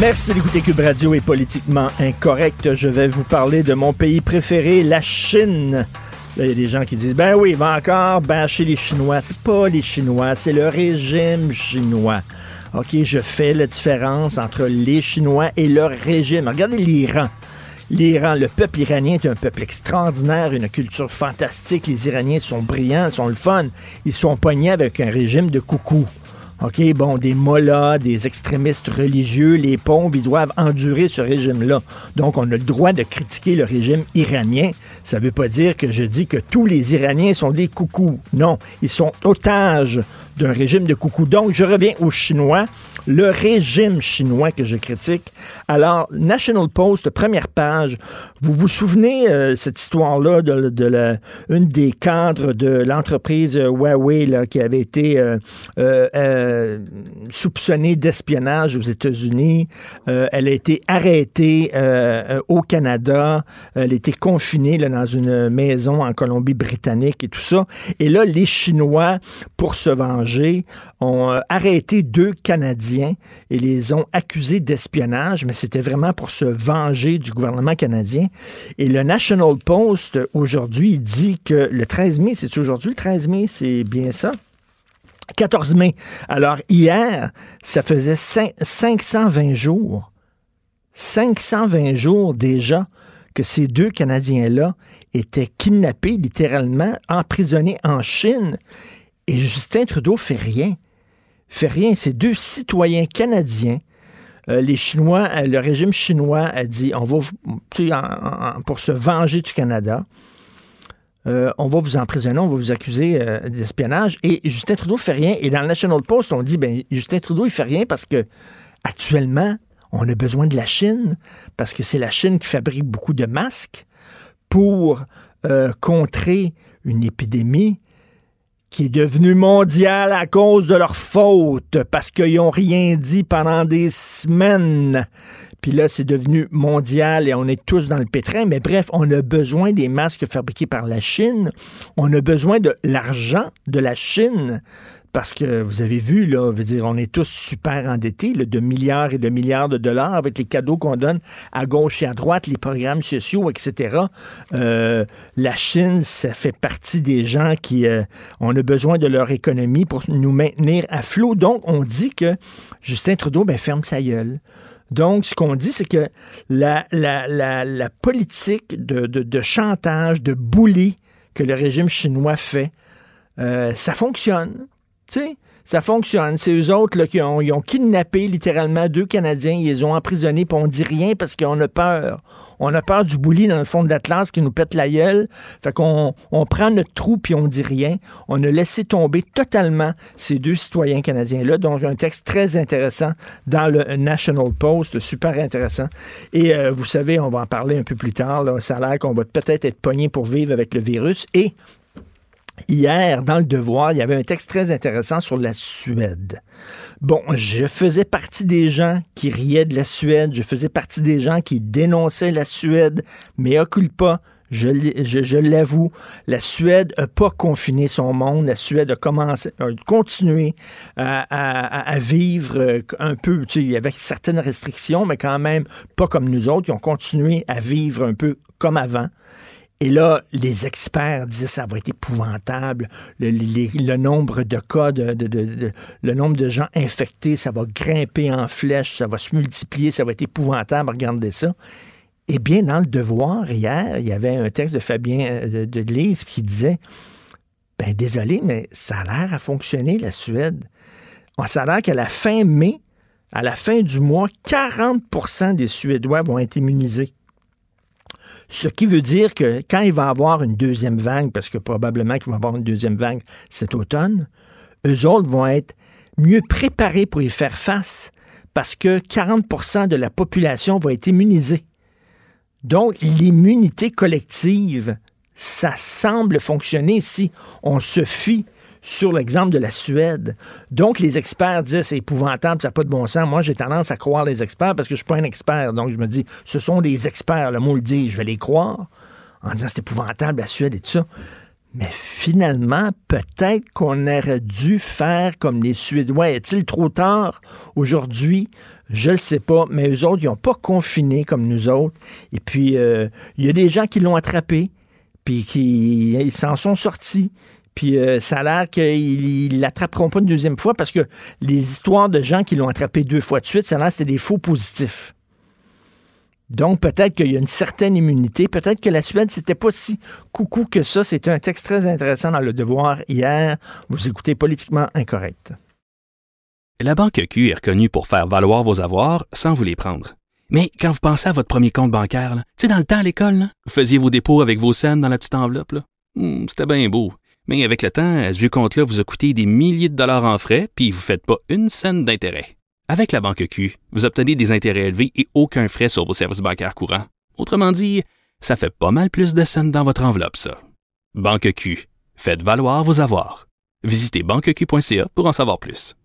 Merci d'écouter Cube Radio est politiquement incorrect. Je vais vous parler de mon pays préféré, la Chine. Là, il y a des gens qui disent, ben oui, il va encore bâcher les Chinois. C'est pas les Chinois, c'est le régime chinois. OK, je fais la différence entre les Chinois et leur régime. Regardez l'Iran. L'Iran, le peuple iranien est un peuple extraordinaire, une culture fantastique. Les Iraniens sont brillants, sont le fun. Ils sont poignés avec un régime de coucou. OK, bon, des mollahs, des extrémistes religieux, les pauvres, ils doivent endurer ce régime-là. Donc, on a le droit de critiquer le régime iranien. Ça ne veut pas dire que je dis que tous les Iraniens sont des coucous. Non, ils sont otages d'un régime de coucou. Donc, je reviens aux Chinois, le régime chinois que je critique. Alors, National Post, première page, vous vous souvenez euh, cette histoire-là de, de la, une des cadres de l'entreprise Huawei là, qui avait été euh, euh, euh, soupçonnée d'espionnage aux États-Unis. Euh, elle a été arrêtée euh, au Canada. Elle a été confinée là, dans une maison en Colombie-Britannique et tout ça. Et là, les Chinois, pour se venger, ont euh, arrêté deux Canadiens et les ont accusés d'espionnage, mais c'était vraiment pour se venger du gouvernement canadien. Et le National Post, aujourd'hui, dit que le 13 mai, c'est aujourd'hui le 13 mai, c'est bien ça? 14 mai. Alors, hier, ça faisait 520 jours. 520 jours déjà que ces deux Canadiens-là étaient kidnappés, littéralement, emprisonnés en Chine. Et Justin Trudeau fait rien. Fait rien. Ces deux citoyens canadiens. Euh, les Chinois, euh, le régime chinois a dit on va, pour se venger du Canada, euh, on va vous emprisonner, on va vous accuser d'espionnage. Et Justin Trudeau fait rien. Et dans le National Post, on dit ben Justin Trudeau, il fait rien parce que actuellement, on a besoin de la Chine parce que c'est la Chine qui fabrique beaucoup de masques pour contrer une épidémie qui est devenue mondiale à cause de leur faute, parce qu'ils n'ont rien dit pendant des semaines. Puis là, c'est devenu mondial et on est tous dans le pétrin. Mais bref, on a besoin des masques fabriqués par la Chine. On a besoin de l'argent de la Chine. Parce que vous avez vu, là, veut dire, on est tous super endettés, là, de milliards et de milliards de dollars avec les cadeaux qu'on donne à gauche et à droite, les programmes sociaux, etc. Euh, la Chine, ça fait partie des gens qui euh, on a besoin de leur économie pour nous maintenir à flot. Donc, on dit que Justin Trudeau, ben, ferme sa gueule. Donc, ce qu'on dit, c'est que la, politique de chantage, de bully que le régime chinois fait, euh, ça fonctionne. Tu sais, ça fonctionne. C'est eux autres là, qui ont, kidnappé littéralement deux Canadiens, ils les ont emprisonnés, puis on dit rien parce qu'on a peur. On a peur du bouli dans le fond de l'Atlas qui nous pète la gueule. Fait qu'on on prend notre trou puis on dit rien. On a laissé tomber totalement ces deux citoyens canadiens-là. Donc, un texte très intéressant dans le National Post, super intéressant. Et euh, vous savez, on va en parler un peu plus tard. Là. Ça a l'air qu'on va peut-être être pogné pour vivre avec le virus. Et Hier, dans le Devoir, il y avait un texte très intéressant sur la Suède. Bon, je faisais partie des gens qui riaient de la Suède, je faisais partie des gens qui dénonçaient la Suède, mais occupe pas. Je, l'avoue, la Suède n'a pas confiné son monde. La Suède a commencé, a continué à, à- à vivre euh, un peu, tu sais, avec certaines restrictions, mais quand même pas comme nous autres. Ils ont continué à vivre un peu comme avant. Et là, les experts disent ça va être épouvantable. Le, nombre de cas, le nombre de gens infectés, ça va grimper en flèche, ça va se multiplier, ça va être épouvantable. Regardez ça. Eh bien, dans le devoir, hier, il y avait un texte de Fabien euh, de, de Lise qui disait ben désolé, mais ça a l'air à fonctionner, la Suède. Ça a l'air qu'à la fin mai, à la fin du mois, 40% des Suédois vont être immunisés. Ce qui veut dire que quand il va avoir une deuxième vague, parce que probablement qu'il va avoir une deuxième vague cet automne, eux autres vont être mieux préparés pour y faire face parce que 40% de la population va être immunisée. Donc, l'immunité collective, ça semble fonctionner si on se fie sur l'exemple de la Suède. Donc, les experts disent c'est épouvantable, ça n'a pas de bon sens. Moi, j'ai tendance à croire les experts parce que je ne suis pas un expert. Donc, je me dis, ce sont des experts, le mot le dit, je vais les croire en disant c'est épouvantable, la Suède et tout ça. Mais finalement, peut-être qu'on aurait dû faire comme les Suédois. Est-il trop tard aujourd'hui? Je ne le sais pas, mais eux autres, ils n'ont pas confiné comme nous autres. Et puis, euh, il y a des gens qui l'ont attrapé, puis qui s'en sont sortis. Puis euh, ça a l'air qu'ils l'attraperont pas une deuxième fois parce que les histoires de gens qui l'ont attrapé deux fois de suite, ça a l'air c'était des faux positifs. Donc peut-être qu'il y a une certaine immunité, peut-être que la Suède, c'était pas si coucou que ça. C'est un texte très intéressant dans Le Devoir hier. Vous écoutez Politiquement Incorrect. La Banque Q est reconnue pour faire valoir vos avoirs sans vous les prendre. Mais quand vous pensez à votre premier compte bancaire, tu sais, dans le temps à l'école, vous faisiez vos dépôts avec vos scènes dans la petite enveloppe. Hmm, c'était bien beau. Mais avec le temps, ce vieux compte-là vous a coûté des milliers de dollars en frais, puis vous ne faites pas une scène d'intérêt. Avec la banque Q, vous obtenez des intérêts élevés et aucun frais sur vos services bancaires courants. Autrement dit, ça fait pas mal plus de scènes dans votre enveloppe, ça. Banque Q, faites valoir vos avoirs. Visitez banqueq.ca pour en savoir plus.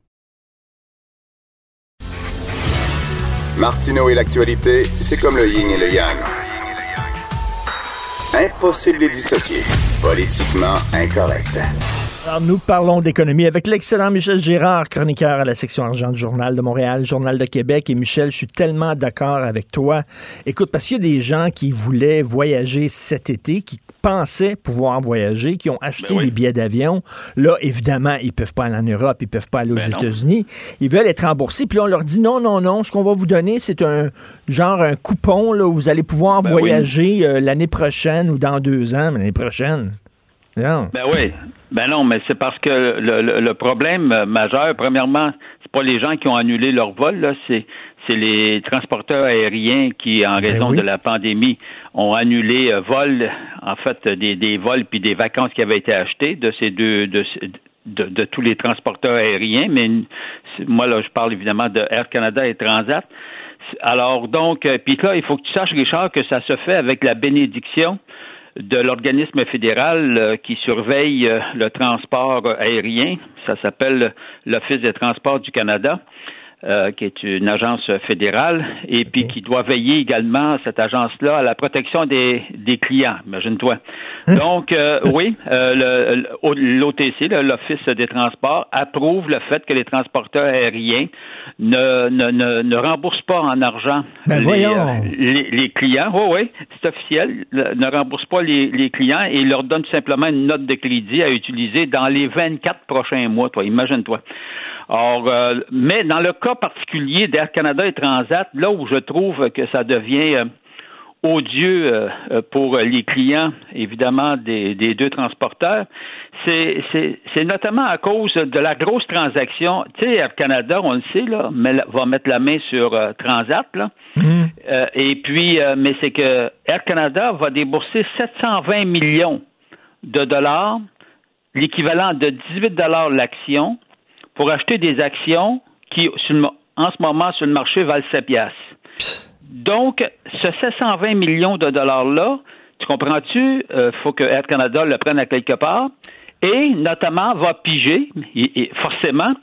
Martineau et l'actualité, c'est comme le yin et le yang. Impossible de dissocier. Politiquement incorrect. Alors, nous parlons d'économie avec l'excellent Michel Gérard, chroniqueur à la section argent du Journal de Montréal, Journal de Québec. Et Michel, je suis tellement d'accord avec toi. Écoute, parce qu'il y a des gens qui voulaient voyager cet été, qui pensaient pouvoir voyager, qui ont acheté ben des billets d'avion. Là, évidemment, ils peuvent pas aller en Europe, ils peuvent pas aller aux ben États-Unis. Ils veulent être remboursés. Puis là, on leur dit non, non, non. Ce qu'on va vous donner, c'est un genre un coupon là, où vous allez pouvoir ben voyager euh, l'année prochaine ou dans deux ans, l'année prochaine. Ben oui. Ben non, mais c'est parce que le, problème majeur, premièrement, c'est pas les gens qui ont annulé leur vol, là, c'est c'est les transporteurs aériens qui, en ben raison de la pandémie, ont annulé euh, vol, en fait, des, des vols puis des vacances qui avaient été achetées de ces deux de, de, tous les transporteurs aériens. Mais moi, là, je parle évidemment de Air Canada et Transat. Alors donc, euh, puis là, il faut que tu saches, Richard, que ça se fait avec la bénédiction de l'organisme fédéral euh, qui surveille euh, le transport aérien. Ça s'appelle l'Office des transports du Canada. Euh, qui est une agence fédérale, et puis qui doit veiller également, cette agence-là, à la protection des, des clients, imagine-toi. Donc, euh, oui, euh, l'OTC, l'Office des transports, approuve le fait que les transporteurs aériens ne, ne, ne, ne remboursent pas en argent ben les, les, clients. Oui, oui, c'est officiel, ne remboursent pas les, les clients et leur donnent simplement une note de crédit à utiliser dans les 24 prochains mois, toi, imagine-toi. Or, euh, mais dans le cas particulier d'Air Canada et Transat, là où je trouve que ça devient euh, odieux euh, pour les clients, évidemment, des, deux transporteurs, c'est, notamment à cause de la grosse transaction. Tu sais, Air Canada, on le sait, là, va mettre la main sur Transat, là. Mm-hmm. et puis, mais c'est que Air Canada va débourser 720 millions de dollars, l'équivalent de 18 dollars l'action, pour acheter des actions qui, en ce moment, sur le marché, valent 7 piastres. Donc, ce 720 millions de dollars-là, tu comprends-tu? Il euh, faut que Air Canada le prenne à quelque part et notamment va piger, forcément,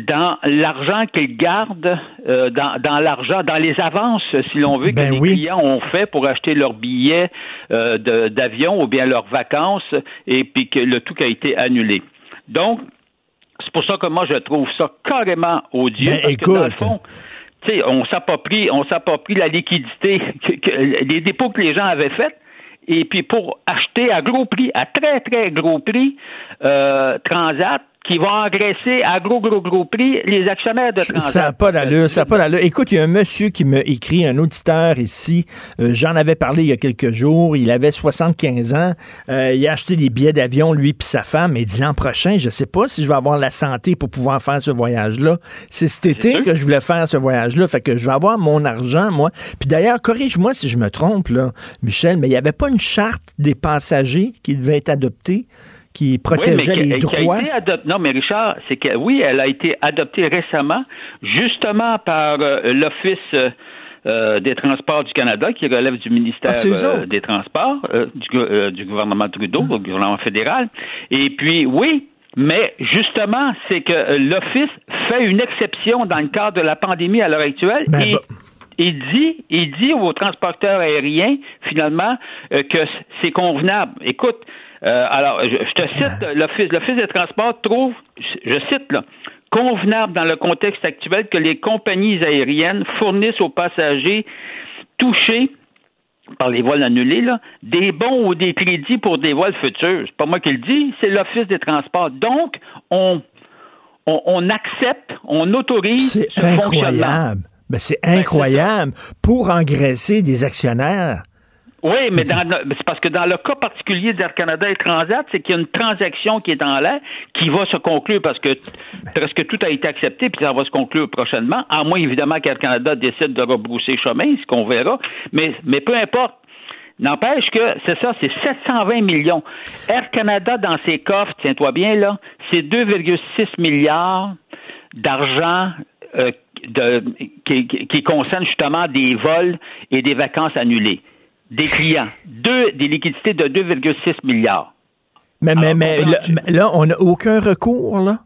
dans l'argent qu'il garde, euh, dans, l'argent, dans les avances, si l'on veut, que ben les clients ont fait pour acheter leurs billets euh, d'avion ou bien leurs vacances, et puis que le tout a été annulé. Donc, pour ça que moi, je trouve ça carrément odieux. Ben, écoute. on s'approprie, on s'approprie la liquidité, que, les dépôts que les gens avaient faits. et puis pour acheter à gros prix, à très, très gros prix, euh, Transat, qui va engraisser à gros, gros, gros prix les actionnaires de Transat. Ça n'a pas d'allure, ça n'a pas d'allure. Écoute, il y a un monsieur qui m'a écrit, un auditeur ici, euh, j'en avais parlé il y a quelques jours, il avait 75 ans, euh, il a acheté des billets d'avion, lui puis sa femme, et il dit l'an prochain, je sais pas si je vais avoir la santé pour pouvoir faire ce voyage-là. C'est cet été que je voulais faire ce voyage-là, fait que je vais avoir mon argent, moi. Puis d'ailleurs, corrige-moi si je me trompe, là, Michel, mais il n'y avait pas une charte des passagers qui devait être adoptée qui protégeait oui, mais les droits. Non, mais Richard, c'est que oui, elle a été adoptée récemment, justement par euh, l'Office euh, des Transports du Canada, qui relève du ministère Ah, euh, des Transports, euh, du, euh, gouvernement Trudeau, Hum. du gouvernement fédéral. Et puis, oui, mais justement, c'est que euh, l'Office fait une exception dans le cadre de la pandémie à l'heure actuelle. Ben, et, bah- il dit, il dit aux transporteurs aériens, finalement, euh, que c'est convenable. Écoute, euh, alors, je, je te cite, l'Office, l'Office des transports trouve, je, cite, là, convenable dans le contexte actuel que les compagnies aériennes fournissent aux passagers touchés par les vols annulés, là, des bons ou des crédits pour des vols futurs. C'est pas moi qui le dis, c'est l'Office des transports. Donc, on, on, on accepte, on autorise C'est ce incroyable. Ben, c'est incroyable pour engraisser des actionnaires. Oui, mais c'est parce que dans le cas particulier d'Air Canada et Transat, c'est qu'il y a une transaction qui est dans l'air qui va se conclure parce que presque tout a été accepté puis ça va se conclure prochainement, à moins évidemment qu'Air Canada décide de rebrousser chemin, ce qu'on verra. Mais, mais peu importe. N'empêche que c'est ça, c'est 720 millions. Air Canada, dans ses coffres, tiens-toi bien là, c'est 2,6 milliards d'argent euh, qui, qui concerne justement des vols et des vacances annulées. Des clients. Deux, des liquidités de 2,6 milliards. Mais, mais, Alors, mais là, comprends-tu? mais là, on n'a aucun recours, là.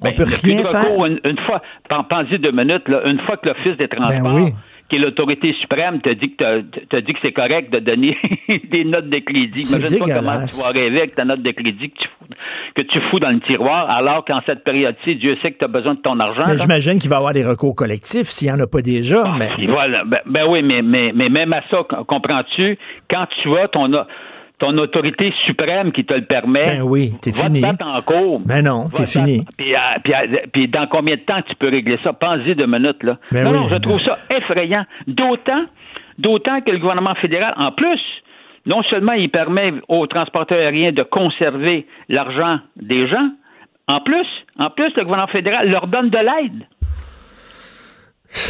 On Ben, peut rien faire. recours, Une, une fois, pen- pensez deux minutes, là, une fois que l'Office des transports, Ben oui. Qui est l'autorité suprême, te dit que t'as dit que c'est correct de donner des notes de crédit. Imagine pas comment tu vas rêver avec ta note de crédit que tu, fous, que tu fous dans le tiroir, alors qu'en cette période-ci, Dieu sait que tu as besoin de ton argent. Mais là. j'imagine qu'il va y avoir des recours collectifs s'il n'y en a pas déjà. Ah, mais voilà. Ben, ben oui, mais, mais, mais même à ça, com- comprends-tu, quand tu as ton, ton autorité suprême qui te le permet, Ben oui, t'es va fini. te battre en cours. Ben non, Va t'es te fini. Puis, euh, puis, euh, puis dans combien de temps tu peux régler ça? Pense-y deux minutes, là. Ben non, oui, non, je ben- trouve ça effrayant. D'autant, d'autant que le gouvernement fédéral, en plus, non seulement il permet aux transporteurs aériens de conserver l'argent des gens, en plus, en plus, le gouvernement fédéral leur donne de l'aide.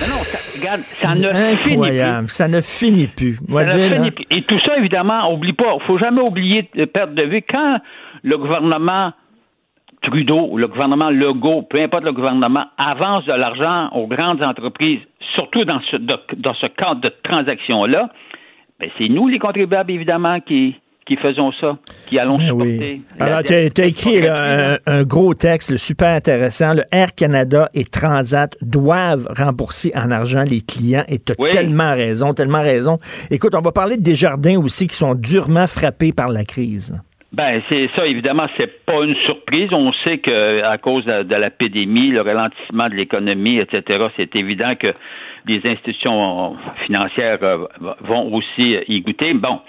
Non, non, ça, regarde, ça ne finit plus. incroyable. Ça ne finit plus. Moi, Ça ne finit plus. Et tout ça, évidemment, oublie pas, faut jamais oublier de perdre de vue quand le gouvernement Trudeau ou le gouvernement Legault, peu importe le gouvernement, avance de l'argent aux grandes entreprises, surtout dans ce, dans ce cadre de transaction-là, ben c'est nous, les contribuables, évidemment, qui, qui faisons ça, qui allons Ben supporter. oui. Alors, tu as, écrit là, un, un gros texte là, super intéressant. Le Air Canada et Transat doivent rembourser en argent les clients. Et tu as Oui. tellement raison, tellement raison. Écoute, on va parler de Desjardins aussi qui sont durement frappés par la crise. Ben, c'est ça, évidemment, c'est pas une surprise. On sait que à cause de, de la pandémie, le ralentissement de l'économie, etc., c'est évident que les institutions financières euh, vont aussi y goûter. Bon,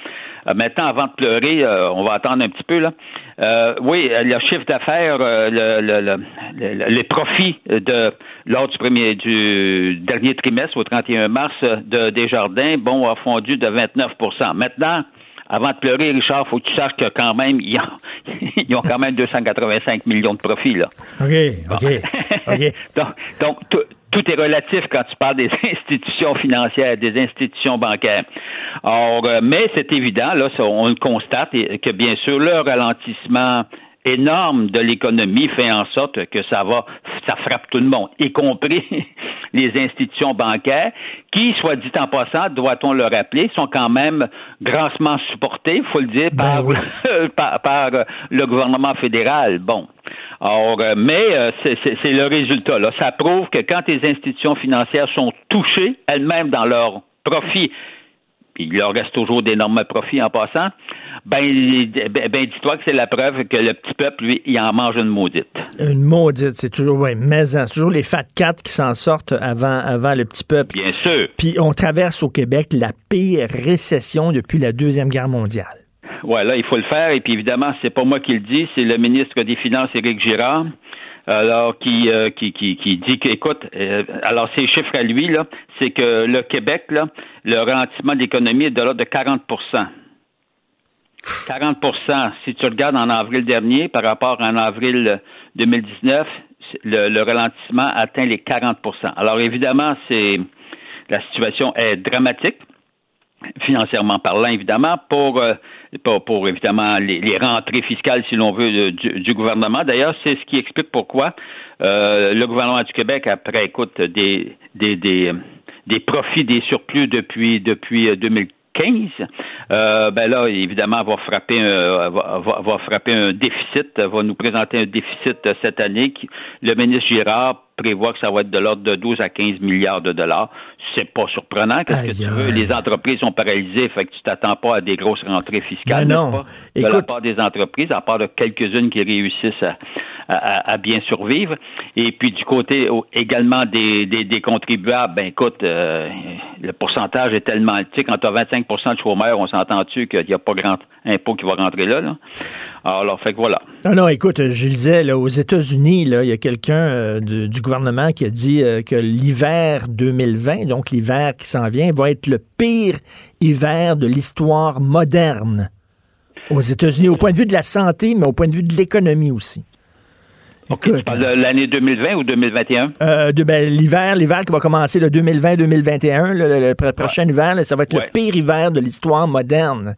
maintenant, avant de pleurer, euh, on va attendre un petit peu là. Euh, oui, le chiffre d'affaires, euh, le, le, le, le- les profits de lors du premier du dernier trimestre au 31 mars euh, de Desjardins, bon, a fondu de 29% Maintenant, avant de pleurer, Richard, faut que tu saches que quand même, ils ont, ils ont quand même 285 millions de profits, là. OK, OK, OK. donc, donc, tout, est relatif quand tu parles des institutions financières, des institutions bancaires. Or, euh, mais c'est évident, là, on le constate, que bien sûr, le ralentissement énorme de l'économie fait en sorte que ça va, ça frappe tout le monde, y compris les institutions bancaires, qui, soit dit en passant, doit-on le rappeler, sont quand même grassement supportées, faut le dire, Ben par, oui. par, par, le gouvernement fédéral. Bon. Or, euh, mais euh, c'est le résultat. Là. Ça prouve que quand les institutions financières sont touchées elles-mêmes dans leurs profits, puis il leur reste toujours d'énormes profits en passant, ben, ben, ben, dis-toi que c'est la preuve que le petit peuple, lui, il en mange une maudite. Une maudite, c'est toujours, ouais, mais hein, c'est toujours les fat cats qui s'en sortent avant, avant le petit peuple. Bien sûr. Puis on traverse au Québec la pire récession depuis la Deuxième Guerre mondiale. Ouais, là, il faut le faire. Et puis, évidemment, c'est pas moi qui le dis, c'est le ministre des Finances, Éric Girard, alors qui, euh, qui, qui, dit qu'écoute, euh, alors ces chiffres à lui, là, c'est que le Québec, là, le ralentissement de l'économie est de l'ordre de 40% 40% Si tu regardes en avril dernier par rapport à en avril 2019, le, le ralentissement atteint les 40% Alors évidemment, c'est la situation est dramatique financièrement parlant, évidemment, pour, euh, pour, évidemment les, rentrées fiscales, si l'on veut, du, gouvernement. D'ailleurs, c'est ce qui explique pourquoi euh, le gouvernement du Québec, après, écoute, des, des, des, profits, des surplus depuis, depuis 2015, euh, euh, ben là, évidemment, va frapper un, un déficit, va nous présenter un déficit cette année. Le ministre Girard prévoit que ça va être de l'ordre de 12 à 15 milliards de dollars. C'est pas surprenant. Qu'est-ce que tu veux? Les entreprises sont paralysées, fait que tu t'attends pas à des grosses rentrées fiscales. Ben non. Pas, de Écoute... la part des entreprises, à part de quelques-unes qui réussissent à, à, à, bien survivre. Et puis du côté également des, des, des contribuables, ben écoute, euh, le pourcentage est tellement tu sais, quand tu as 25% de chômeurs, on s'entend-tu qu'il n'y a pas grand impôt qui va rentrer là, là? Alors, fait que voilà. Non, non, écoute, je disais, là, aux États-Unis, il y a quelqu'un euh, du, gouvernement qui a dit euh, que l'hiver 2020, donc l'hiver qui s'en vient, va être le pire hiver de l'histoire moderne aux États-Unis, au point de vue de la santé, mais au point de vue de l'économie aussi. Okay, Écoute, tu l'année 2020 ou 2021? Euh, de, ben, l'hiver, l'hiver qui va commencer le 2020-2021, le, le, le, prochain ouais. hiver, là, ça va être ouais. le pire hiver de l'histoire moderne.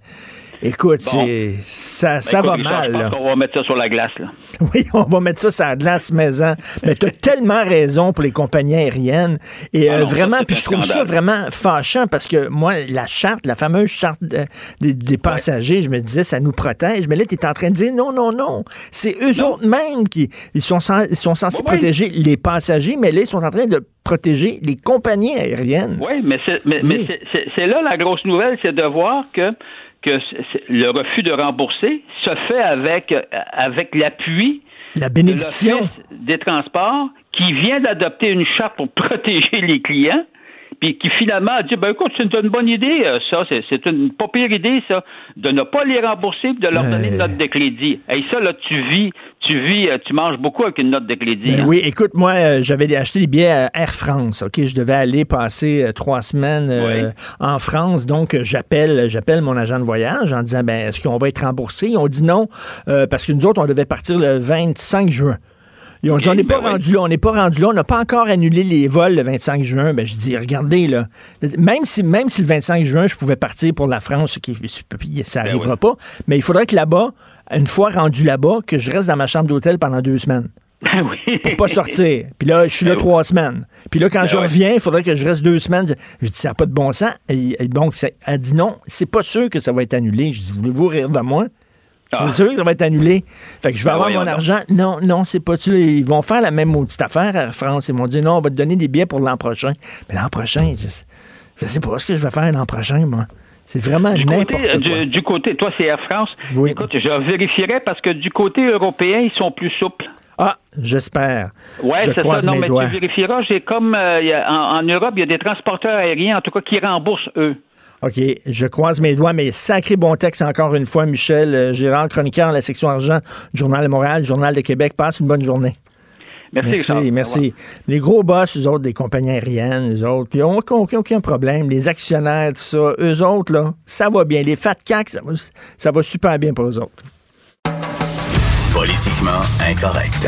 Écoute, bon. ça, ça ben, va mal. Là. On va mettre ça sur la glace. Là. Oui, on va mettre ça sur la glace maison. Mais tu as tellement raison pour les compagnies aériennes. Et ah euh, non, vraiment, puis je trouve scandale. ça vraiment fâchant parce que moi, la charte, la fameuse charte de, de, des passagers, ouais. je me disais, ça nous protège. Mais là, tu es en train de dire non, non, non. C'est eux non. autres mêmes qui ils sont, ils sont censés protéger les passagers, mais là, ils sont en train de protéger les compagnies aériennes. Oui, mais c'est là la grosse nouvelle, c'est de voir que que le refus de rembourser se fait avec, avec l'appui la bénédiction. de des transports qui vient d'adopter une charte pour protéger les clients puis qui finalement a dit ben écoute, c'est une bonne idée, euh, ça, c'est une pas pire idée, ça, de ne pas les rembourser de leur donner une note de crédit. Et ça, là, tu vis, tu vis, euh, tu manges beaucoup avec une note de crédit. Ben hein? Oui, écoute, moi, euh, j'avais acheté des billets à Air France, OK? Je devais aller passer euh, trois semaines euh, en France, donc j'appelle j'appelle mon agent de voyage en disant ben est-ce qu'on va être remboursé? Ils ont dit non, parce que nous autres, on devait partir le 25 juin. Ils ont dit, on n'est pas ben rendu là, on n'est pas rendu là, on n'a pas encore annulé les vols le 25 juin. Ben, je dis, regardez, là, même si, même si le 25 juin, je pouvais partir pour la France, qui, ça n'arrivera ben oui. pas, mais il faudrait que là-bas, une fois rendu là-bas, que je reste dans ma chambre d'hôtel pendant deux semaines. Ben oui. Pour pas sortir. Puis là, je suis là trois semaines. Puis là, quand je reviens, il faudrait que je reste deux semaines. Je dis, ça n'a pas de bon sens. Et, et donc, elle dit non, c'est pas sûr que ça va être annulé. Je dis, voulez-vous rire de moi? Ah. C'est sûr que ça va être annulé. Fait que je vais ben avoir mon argent. Non, non, c'est pas tu. Ils vont faire la même maudite affaire à France. Ils m'ont dit non, on va te donner des billets pour l'an prochain. Mais l'an prochain, je, je sais pas ce que je vais faire l'an prochain, moi. C'est vraiment n'importe quoi. Du, du, côté, toi, c'est Air France. Oui. Écoute, je vérifierai parce que du côté européen, ils sont plus souples. Ah, j'espère. Ouais, je croise ça. Non, mes mais doigts. tu vérifieras. J'ai comme euh, en, en Europe, il y a des transporteurs aériens, en tout cas, qui remboursent eux. OK, je croise mes doigts, mais sacré bon texte encore une fois, Michel euh, Gérard, chroniqueur à la section argent, Journal de Montréal, Journal de Québec. Passe une bonne journée. Merci, merci. Richard. merci. Les gros boss, eux autres, des compagnies aériennes, eux autres, puis ils n'ont aucun, aucun, problème. Les actionnaires, tout ça, eux autres, là, ça va bien. Les fat CAC, ça va, ça va super bien pour eux autres. Politiquement incorrect.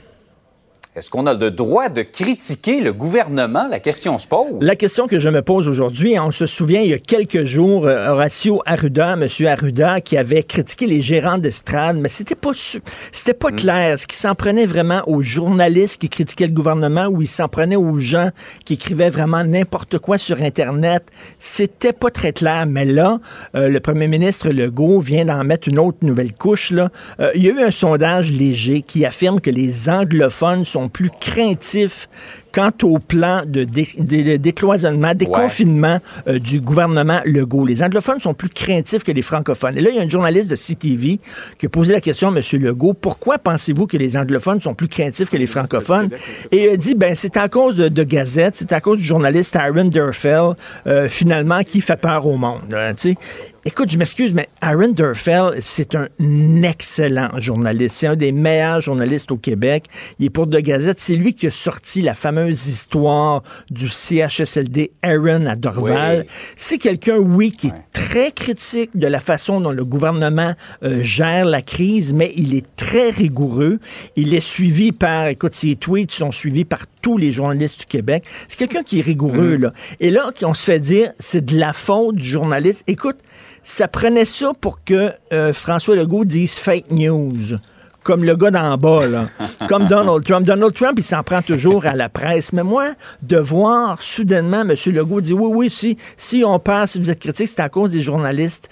Est-ce qu'on a le droit de critiquer le gouvernement? La question se pose. La question que je me pose aujourd'hui, on se souvient, il y a quelques jours, euh, Horacio Arruda, M. Arruda, qui avait critiqué les gérants d'estrade, mais c'était pas c'était pas mm. clair. Est-ce qu'il s'en prenait vraiment aux journalistes qui critiquaient le gouvernement ou il s'en prenait aux gens qui écrivaient vraiment n'importe quoi sur Internet? C'était pas très clair, mais là, euh, le premier ministre Legault vient d'en mettre une autre nouvelle couche. Là. Euh, il y a eu un sondage léger qui affirme que les anglophones sont sont plus craintifs quant au plan de, dé- de- de décloisonnement, déconfinement euh, du gouvernement Legault. Les anglophones sont plus craintifs que les francophones. Et là, il y a un journaliste de CTV qui a posé la question à M. Legault, pourquoi pensez-vous que les anglophones sont plus craintifs que les francophones? Et il a dit, ben, c'est à cause de, de Gazette, c'est à cause du journaliste Aaron Durfell, euh, finalement, qui fait peur au monde. Écoute, je m'excuse, mais Aaron Durfell, c'est un excellent journaliste. C'est un des meilleurs journalistes au Québec. Il est pour De Gazette. C'est lui qui a sorti la fameuse histoire du CHSLD Aaron à Dorval. Oui. C'est quelqu'un, oui, qui est très critique de la façon dont le gouvernement euh, gère la crise, mais il est très rigoureux. Il est suivi par, écoute, ses tweets sont suivis par tous les journalistes du Québec. C'est quelqu'un qui est rigoureux, là. Et là, on se fait dire, c'est de la faute du journaliste. Écoute, ça prenait ça pour que euh, François Legault dise fake news. Comme le gars d'en bas, là. Comme Donald Trump. Donald Trump, il s'en prend toujours à la presse. Mais moi, de voir soudainement M. Legault dire oui, oui, si, si on parle, si vous êtes critique, c'est à cause des journalistes.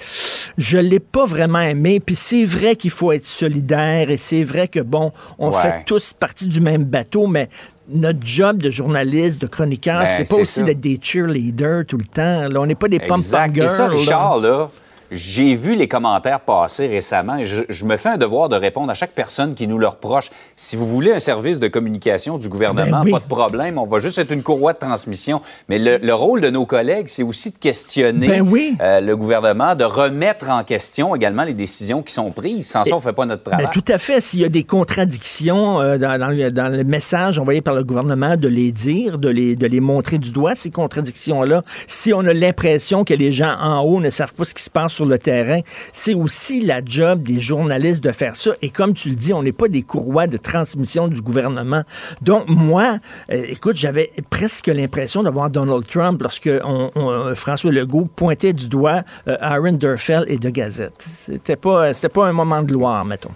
Je l'ai pas vraiment aimé. Puis c'est vrai qu'il faut être solidaire et c'est vrai que, bon, on Ouais. fait tous partie du même bateau, mais notre job de journaliste, de chroniqueur, Ben, c'est pas aussi d'être des cheerleaders tout le temps. Là, on n'est pas des pom-pom Exact. girls. Et ça, là. Richard, là, j'ai vu les commentaires passer récemment et je, je me fais un devoir de répondre à chaque personne qui nous le reproche. Si vous voulez un service de communication du gouvernement, Ben oui. pas de problème, on va juste être une courroie de transmission. Mais le, le rôle de nos collègues, c'est aussi de questionner Ben oui. euh, le gouvernement, de remettre en question également les décisions qui sont prises. Sans ça, on ne fait pas notre travail. Ben, tout à fait. S'il y a des contradictions euh, dans, dans le, dans le message envoyé par le gouvernement, de les dire, de les, de les montrer du doigt, ces contradictions-là. Si on a l'impression que les gens en haut ne savent pas ce qui se passe le terrain, c'est aussi la job des journalistes de faire ça. Et comme tu le dis, on n'est pas des courroies de transmission du gouvernement. Donc, moi, euh, écoute, j'avais presque l'impression d'avoir Donald Trump lorsque on- François Legault pointait du doigt euh, Aaron Durfell et De Gazette. C'était pas, c'était pas un moment de gloire, mettons.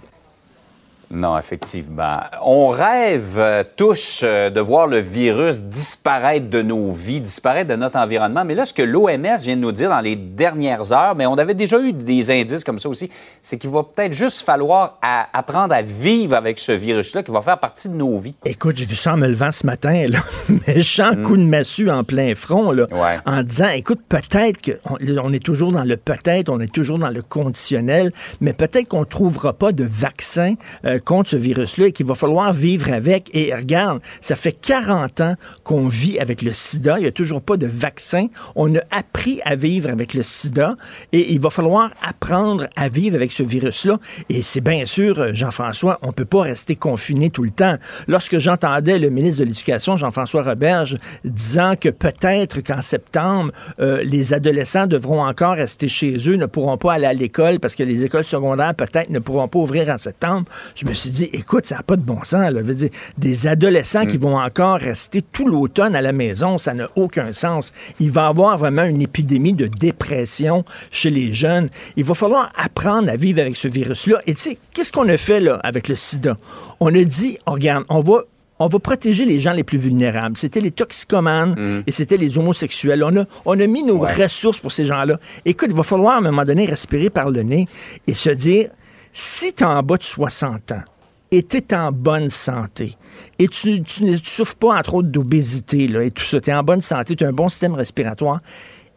Non, effectivement. On rêve euh, tous euh, de voir le virus disparaître de nos vies, disparaître de notre environnement. Mais là, ce que l'OMS vient de nous dire dans les dernières heures, mais on avait déjà eu des indices comme ça aussi, c'est qu'il va peut-être juste falloir à- apprendre à vivre avec ce virus-là qui va faire partie de nos vies. Écoute, j'ai vu ça en me levant ce matin, là. méchant coup de massue en plein front, là, Mm. Ouais. en disant, écoute, peut-être qu'on on est toujours dans le peut-être, on est toujours dans le conditionnel, mais peut-être qu'on ne trouvera pas de vaccin euh, contre ce virus-là et qu'il va falloir vivre avec. Et regarde, ça fait 40 ans qu'on vit avec le sida, il n'y a toujours pas de vaccin. On a appris à vivre avec le sida et il va falloir apprendre à vivre avec ce virus-là. Et c'est bien sûr, euh, Jean-François, on ne peut pas rester confiné tout le temps. Lorsque j'entendais le ministre de l'Éducation, Jean-François Roberge, disant que peut-être qu'en septembre, euh, les adolescents devront encore rester chez eux, ne pourront pas aller à l'école parce que les écoles secondaires peut-être ne pourront pas ouvrir en septembre, me suis dit, écoute, ça n'a pas de bon sens. Là. Je veux dire, des adolescents qui vont encore rester tout l'automne à la maison, ça n'a aucun sens. Il va y avoir vraiment une épidémie de dépression chez les jeunes. Il va falloir apprendre à vivre avec ce virus-là. Et tu sais, qu'est-ce qu'on a fait là avec le sida? On a dit, oh, regarde, on va on va protéger les gens les plus vulnérables. C'était les toxicomanes et c'était les homosexuels. On a, on a mis nos ressources pour ces gens-là. Écoute, il va falloir à un moment donné respirer par le nez et se dire, si tu es en bas de 60 ans et tu es en bonne santé et tu, ne souffres pas, entre autres, d'obésité et tout ça, tu es en bonne santé, tu as un bon système respiratoire,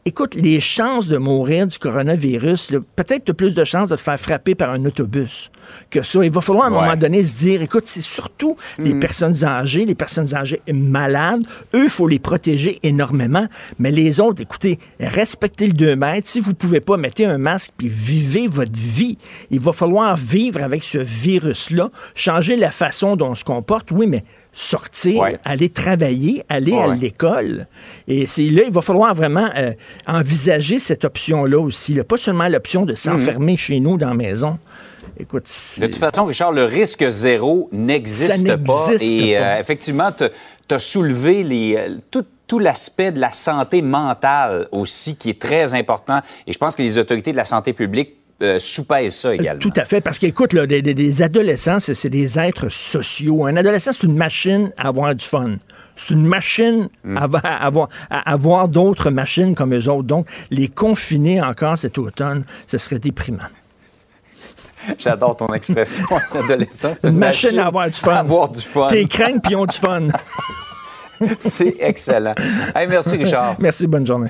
Écoute, les chances de mourir du coronavirus, peut-être tu as plus de chances de te faire frapper par un autobus que ça. Il va falloir à un Ouais. moment donné se dire, écoute, c'est surtout les personnes âgées, les personnes âgées malades. Eux, il faut les protéger énormément. Mais les autres, écoutez, respectez le 2 mètres. Si vous pouvez pas, mettez un masque puis vivez votre vie. Il va falloir vivre avec ce virus-là, changer la façon dont on se comporte, oui, mais sortir, Ouais. aller travailler, aller Ouais, à l'école. Et c'est là, il va falloir vraiment euh, envisager cette option-là aussi. là. Pas seulement l'option de s'enfermer chez nous dans la maison. Écoute, De toute façon, Richard, le risque zéro n'existe pas. Et pas. euh, effectivement, tu as soulevé les, tout, tout l'aspect de la santé mentale aussi, qui est très important. Et je pense que les autorités de la santé publique euh, soupèsent ça également. Tout à fait, parce qu'écoute, des, des- adolescents, c'est des êtres sociaux. Un adolescent, c'est une machine à avoir du fun. C'est une machine Mm. à, avoir, à avoir d'autres machines comme eux autres. Donc, les confiner encore cet automne, ce serait déprimant. J'adore ton expression adolescent. Une machine à avoir du fun. à avoir du fun. Tes craintes puis ont du fun. C'est excellent. Hey, merci, Richard. Merci, bonne journée.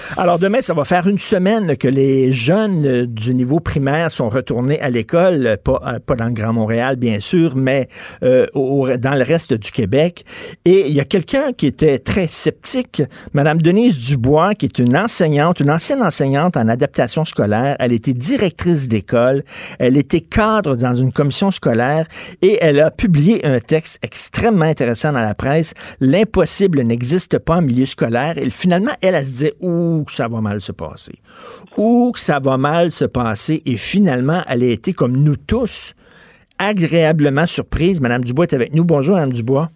Alors demain, ça va faire une semaine que les jeunes du niveau primaire sont retournés à l'école, pas, euh, pas dans le Grand Montréal bien sûr, mais euh, au- dans le reste du Québec. Et il y a quelqu'un qui était très sceptique, Madame Denise Dubois, qui est une enseignante, une ancienne enseignante en adaptation scolaire. Elle était directrice d'école, elle était cadre dans une commission scolaire et elle a publié un texte extrêmement intéressant dans la presse. L'impossible n'existe pas en milieu scolaire. Et finalement, elle, elle se disait, ouh, que ça va mal se passer. Ouh, que ça va mal se passer. Et finalement, elle a été, comme nous tous, agréablement surprise. Madame Dubois est avec nous. Bonjour, Madame Dubois.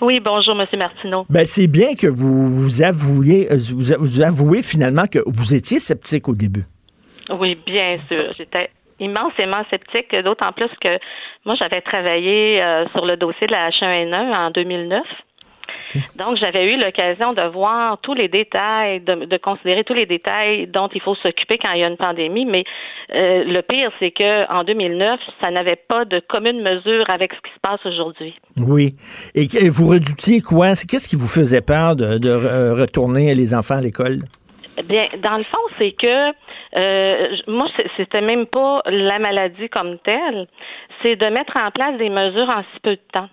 Oui, bonjour, Monsieur Martineau. Ben, c'est bien que vous vous avouiez, euh, vous, vous avouez finalement que vous étiez sceptique au début. Oui, bien sûr. J'étais immensément sceptique, d'autant plus que moi, j'avais travaillé euh, sur le dossier de la H1N1 en 2009. Donc, j'avais eu l'occasion de voir tous les détails, de, de considérer tous les détails dont il faut s'occuper quand il y a une pandémie. Mais euh, le pire, c'est que en 2009, ça n'avait pas de commune mesure avec ce qui se passe aujourd'hui. Oui. Et vous redoutiez quoi? C'est- Qu'est-ce qui vous faisait peur de, de re- retourner les enfants à l'école? Bien, dans le fond, c'est que euh, moi, c'était même pas la maladie comme telle, c'est de mettre en place des mesures en si peu de temps.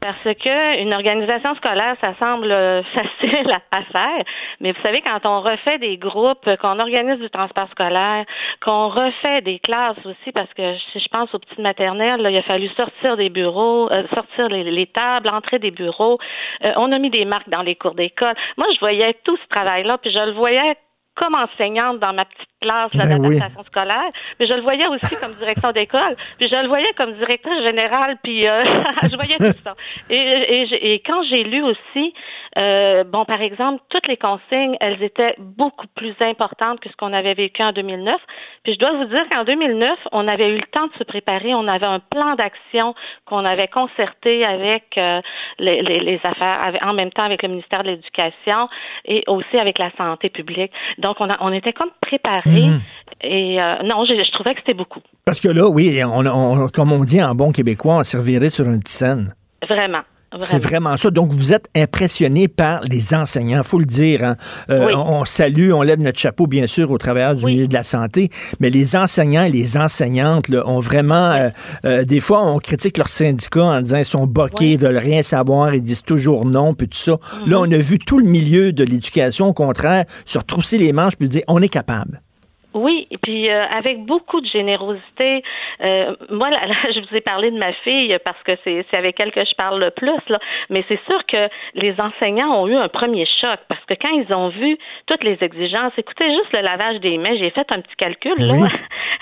Parce que une organisation scolaire, ça semble euh, facile à, faire, mais vous savez, quand on refait des groupes, qu'on organise du transport scolaire, qu'on refait des classes aussi, parce que si je pense aux petites maternelles, là, il a fallu sortir des bureaux, euh, sortir les, les tables, entrer des bureaux. Euh, on a mis des marques dans les cours d'école. Moi, je voyais tout ce travail-là, puis je le voyais comme enseignante dans ma petite classe Ben oui. scolaire, mais je le voyais aussi comme direction d'école, puis je le voyais comme directrice générale, puis euh, je voyais tout ça. Et, et, quand j'ai lu aussi, euh, bon, par exemple, toutes les consignes, elles étaient beaucoup plus importantes que ce qu'on avait vécu en 2009. Puis je dois vous dire qu'en 2009, on avait eu le temps de se préparer, on avait un plan d'action qu'on avait concerté avec euh, les, les, les affaires, avec- en même temps avec le ministère de l'Éducation et aussi avec la santé publique. Donc, on, a, on était comme préparés. Et euh, non, je, je trouvais que c'était beaucoup. Parce que là, oui, on, on- comme on dit en bon québécois, on servirait sur une scène. Vraiment. C'est vraiment ça. Donc, vous êtes impressionné par les enseignants, faut le dire. hein. Euh, Oui. on, on salue, on lève notre chapeau, bien sûr, aux travailleurs du Oui. milieu de la santé, mais les enseignants et les enseignantes là, ont vraiment... euh, euh, des fois, on critique leurs syndicats en disant ils sont boqués, ils veulent rien savoir, ils disent toujours non, puis tout ça. Là, on a vu tout le milieu de l'éducation, au contraire, se retrousser les manches puis dire on est capable. Oui, et puis euh, avec beaucoup de générosité. Euh, moi, là, là, je vous ai parlé de ma fille parce que c'est avec elle que je parle le plus, là. Mais c'est sûr que les enseignants ont eu un premier choc parce que quand ils ont vu toutes les exigences, écoutez juste le lavage des mains, j'ai fait un petit calcul là. Oui.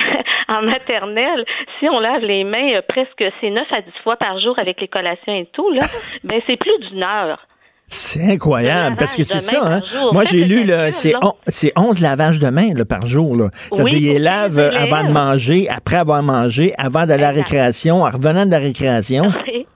en maternelle, si on lave les mains euh, presque c'est 9 à 10 fois par jour avec les collations et tout là, ben c'est plus d'une heure. C'est incroyable, Le parce que c'est lavage de ça. Hein? Moi, j'ai lu, c'est on- c'est 11 lavages de main là, par jour. là. C'est-à-dire, Oui, tous les avant de manger, après avoir mangé, avant à la récréation, en revenant de la récréation. Oui.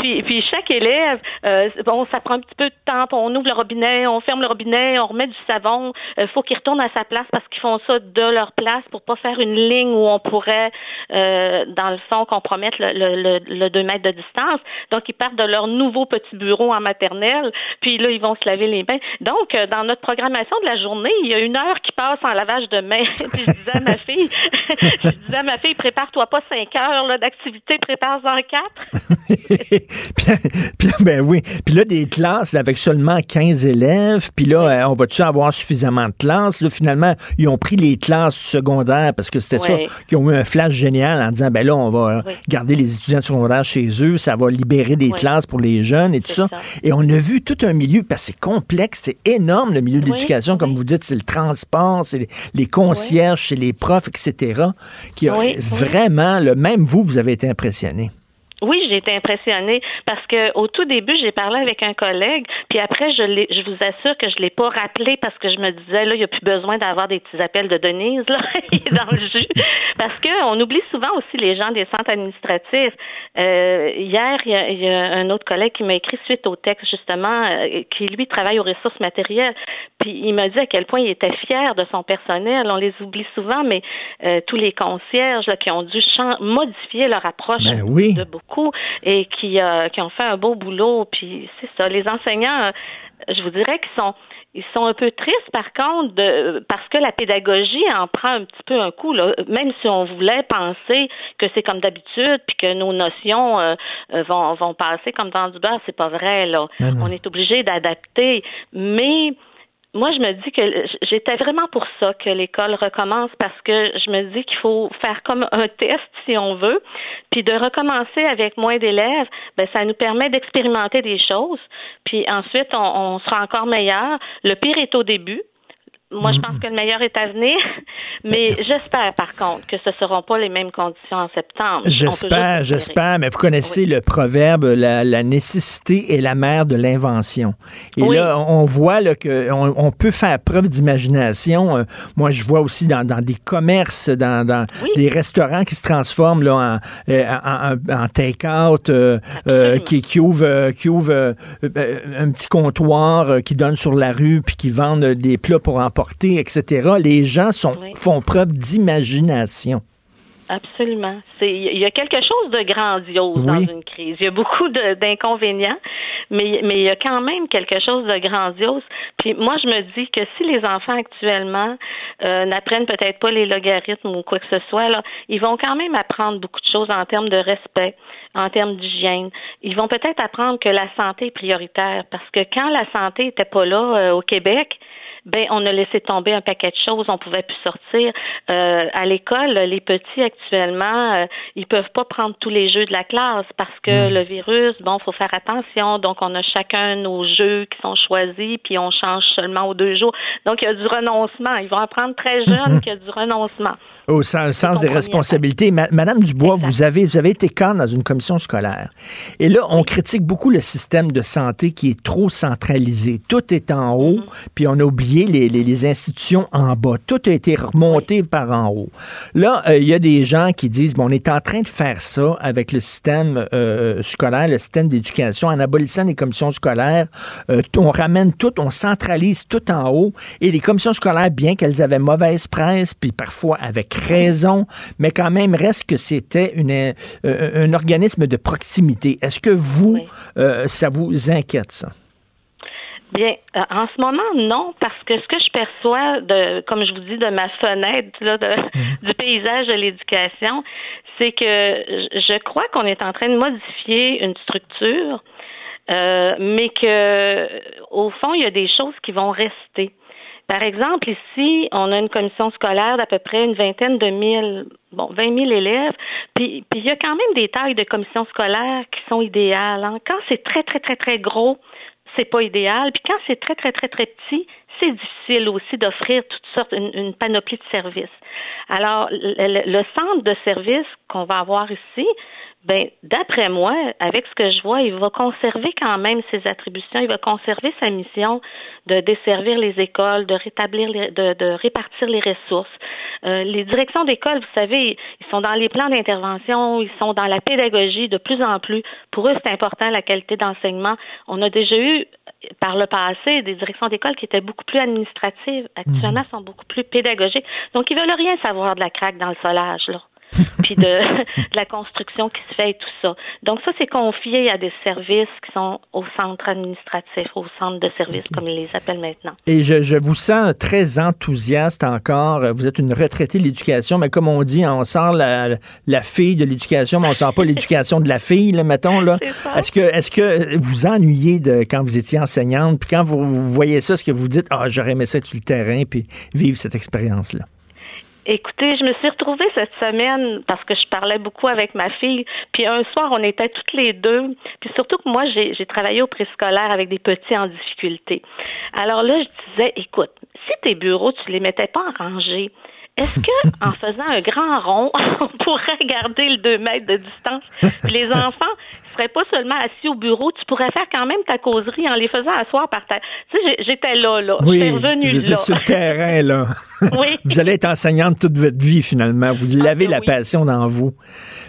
Puis, puis chaque élève, euh, bon, ça prend un petit peu de temps. On ouvre le robinet, on ferme le robinet, on remet du savon. Il faut qu'ils retournent à sa place parce qu'ils font ça de leur place pour pas faire une ligne où on pourrait, euh, dans le fond, compromettre le, le, le, le 2 mètres de distance. Donc, ils partent de leur nouveau petit bureau en maternelle, puis là, ils vont se laver les mains. Donc, euh, dans notre programmation de la journée, il y a une heure qui passe en lavage de mains. puis je disais à ma fille, je disais à ma fille, prépare-toi pas cinq heures d'activité, prépare-en quatre. puis, puis là, ben oui. Puis là, des classes avec seulement 15 élèves. Puis là, euh, on va-tu avoir suffisamment de classes? Là, finalement, ils ont pris les classes secondaires parce que c'était ça, qui ont eu un flash génial en disant, ben là, on va euh, garder les étudiants secondaires chez eux, ça va libérer des classes pour les jeunes et tout ça. Et on a vu tout un milieu, parce que c'est complexe, c'est énorme le milieu de l'éducation, comme vous dites, c'est le transport, c'est les, concierges, c'est les profs, etc. Qui oui. vraiment, le, même vous, vous avez été impressionné. Oui, j'ai été impressionnée parce que au tout début, j'ai parlé avec un collègue, puis après, je l'ai, je vous assure que je l'ai pas rappelé parce que je me disais là, il n'y a plus besoin d'avoir des petits appels de Denise là, dans le jus, parce que on oublie souvent aussi les gens des centres administratifs. Euh, hier, il y, a, un autre collègue qui m'a écrit suite au texte justement, euh, qui lui travaille aux ressources matérielles, puis il m'a dit à quel point il était fier de son personnel. On les oublie souvent, mais euh, tous les concierges là, qui ont dû modifier leur approche ben oui. de beaucoup et qui, euh, qui ont fait un beau boulot. Puis c'est ça, les enseignants, euh, je vous dirais qu'ils sont ils sont un peu tristes par contre de, parce que la pédagogie en prend un petit peu un coup là. même si on voulait penser que c'est comme d'habitude puis que nos notions euh, vont vont passer comme dans du beurre c'est pas vrai là on est obligé d'adapter mais moi, je me dis que j'étais vraiment pour ça que l'école recommence parce que je me dis qu'il faut faire comme un test si on veut, puis de recommencer avec moins d'élèves, ben ça nous permet d'expérimenter des choses, puis ensuite on, on sera encore meilleur. Le pire est au début, moi, je pense que le meilleur est à venir, mais j'espère par contre que ce ne seront pas les mêmes conditions en septembre. J'espère, j'espère, mais vous connaissez le proverbe la, nécessité est la mère de l'invention. Et là, on voit là, qu'on on peut faire preuve d'imagination. Euh, moi, je vois aussi dans, dans des commerces, dans, dans des restaurants qui se transforment là, en, euh, en, en, take-out, euh, qui, qui ouvrent qui ouvre, un petit comptoir qui donne sur la rue puis qui vendent des plats pour emporter etc. Les gens sont, font preuve d'imagination. Absolument. Il y a quelque chose de grandiose dans une crise. Il y a beaucoup d'inconvénients, mais, mais il y a quand même quelque chose de grandiose. Puis moi, je me dis que si les enfants actuellement euh, n'apprennent peut-être pas les logarithmes ou quoi que ce soit, là, ils vont quand même apprendre beaucoup de choses en termes de respect, en termes d'hygiène. Ils vont peut-être apprendre que la santé est prioritaire parce que quand la santé n'était pas là euh, au Québec, ben on a laissé tomber un paquet de choses, on pouvait plus sortir. Euh, à l'école, les petits actuellement, euh, ils peuvent pas prendre tous les jeux de la classe parce que hmm. le virus, bon, faut faire attention. Donc on a chacun nos jeux qui sont choisis, puis on change seulement aux deux jours. Donc il y a du renoncement. Ils vont apprendre très jeunes qu'il y a du renoncement. Au sens, des responsabilités. Madame Dubois, vous avez, vous avez été cadre dans une commission scolaire. Et là, on critique beaucoup le système de santé qui est trop centralisé. Tout est en haut, mm-hmm. puis on a oublié les, les, institutions en bas. Tout a été remonté par en haut. Là, euh, il y a des gens qui disent, bon, on est en train de faire ça avec le système euh, scolaire, le système d'éducation, en abolissant les commissions scolaires. Euh, on ramène tout, on centralise tout en haut. Et les commissions scolaires, bien qu'elles avaient mauvaise presse, puis parfois avec raison, mais quand même reste que c'était une, un organisme de proximité. Est-ce que vous, ça vous inquiète, ça? Bien, euh, en ce moment, non, parce que ce que je perçois, de, comme je vous dis, de ma fenêtre là, mhm. du paysage de l'éducation, c'est que je crois qu'on est en train de modifier une structure, mais que au fond, il y a des choses qui vont rester. Par exemple, ici, on a une commission scolaire d'à peu près une vingtaine de mille, bon, vingt mille élèves. Puis, puis il y a quand même des tailles de commissions scolaires qui sont idéales. Hein. Quand c'est très, très, très, très gros, c'est pas idéal. Puis quand c'est très, très, très, très petit, c'est difficile aussi d'offrir toutes sortes, une, panoplie de services. Alors, le centre de services qu'on va avoir ici, ben, d'après moi, avec ce que je vois, il va conserver quand même ses attributions, il va conserver sa mission de desservir les écoles, de rétablir, les, de, de, répartir les ressources. Euh, les directions d'école, vous savez, ils sont dans les plans d'intervention, ils sont dans la pédagogie de plus en plus. Pour eux, c'est important la qualité d'enseignement. On a déjà eu par le passé des directions d'école qui étaient beaucoup plus administratives. Actuellement, mmh. sont beaucoup plus pédagogiques. Donc, ils veulent rien savoir de la craque dans le solage, là. puis de, la construction qui se fait et tout ça. Donc ça, c'est confié à des services qui sont au centre administratif, au centre de services, comme ils les appellent maintenant. Et je, je, vous sens très enthousiaste encore. Vous êtes une retraitée de l'éducation, mais comme on dit, on sort la, la fille de l'éducation, mais on sort pas l'éducation de la fille, là, mettons. Là. Est-ce que, est-ce que vous ennuyez de quand vous étiez enseignante, puis quand vous, vous voyez ça, est-ce que vous dites, ah, j'aurais aimé ça être sur le terrain, puis vivre cette expérience-là? Écoutez, je me suis retrouvée cette semaine parce que je parlais beaucoup avec ma fille. Puis un soir, on était toutes les deux. Puis surtout que moi, j'ai travaillé au préscolaire avec des petits en difficulté. Alors là, je disais, écoute, si tes bureaux, tu les mettais pas en rangée, est-ce que en faisant un grand rond, on pourrait garder le 2 mètres de distance? Puis les enfants seraient pas seulement assis au bureau, tu pourrais faire quand même ta causerie en les faisant asseoir par terre. Tu sais, j'étais là, là. Oui, J'étais sur le terrain, là. Oui. vous allez être enseignante toute votre vie, finalement. Vous l'avez Ah, la oui. passion dans vous.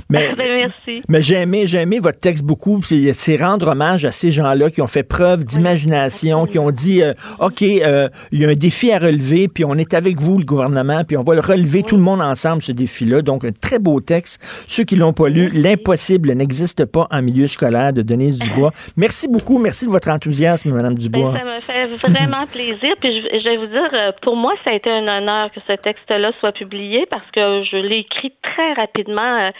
Mais, Ben, merci. mais j'ai aimé, j'ai aimé votre texte beaucoup. puis C'est rendre hommage à ces gens-là qui ont fait preuve d'imagination, qui ont dit, euh, OK, euh, il y a un défi à relever, puis on est avec vous, le gouvernement, puis on va le relever tout le monde ensemble, ce défi-là. Donc, un très beau texte. Ceux qui l'ont pas lu, L'impossible n'existe pas en milieu scolaire de Denise Dubois. Merci beaucoup. Merci de votre enthousiasme, Madame Dubois. Ben, ça me fait vraiment plaisir. Puis je, je vais vous dire, euh, pour moi, ça a été un honneur que ce texte-là soit publié parce que je l'ai écrit très rapidement. euh,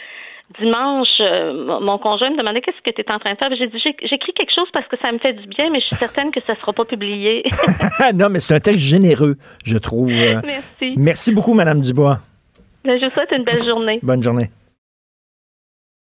Dimanche, euh, mon- conjoint me demandait qu'est-ce que tu es en train de faire. J'ai dit j'écris quelque chose parce que ça me fait du bien, mais je suis certaine que ça sera pas publié. non, mais c'est un texte généreux, je trouve. Merci. Merci beaucoup, Madame Dubois. Ben, Je vous souhaite une belle journée. Bonne journée.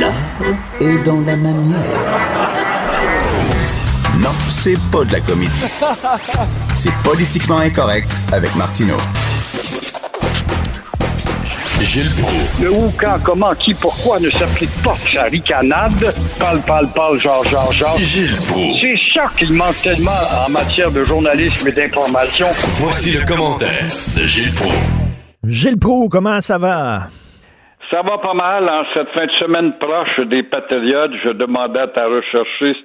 L'art est dans la manière. Non, c'est pas de la comédie. C'est politiquement incorrect avec Martineau. Gilles Proulx. Le où, quand, comment, qui, pourquoi ne s'applique pas sa ricanade? Parle, parle, parle, genre, genre, genre. Gilles Proulx. C'est ça qu'il manque tellement en matière de journalisme et d'information. Voici le commentaire de Gilles Proulx. Gilles Proulx, comment ça va? Ça va pas mal. En cette fin de semaine proche des Patriotes, je demandais à ta recherchiste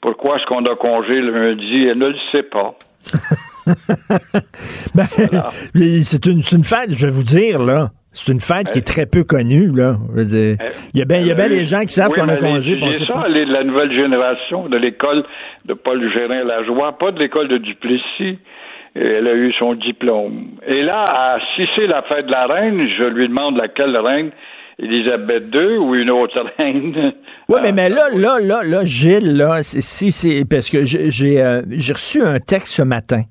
pourquoi est-ce qu'on a congé lundi. Elle ne le sait pas. Ben, c'est une, fête, je vais vous dire, là. C'est une fête qui est très peu connue, là. Je veux dire, il y a bien bien des gens qui savent Oui, qu'on a congé. c'est ça, pas- de la nouvelle génération de l'école de Paul Gérin-Lajoie, pas de l'école de Duplessis. Elle a eu son diplôme. Et là, si c'est la fête de la reine, je lui demande laquelle reine, Élisabeth II ou une autre reine. Oui, mais, mais là, là, là, là, Gilles, là, c'est, c'est, parce que euh, j'ai reçu un texte ce matin.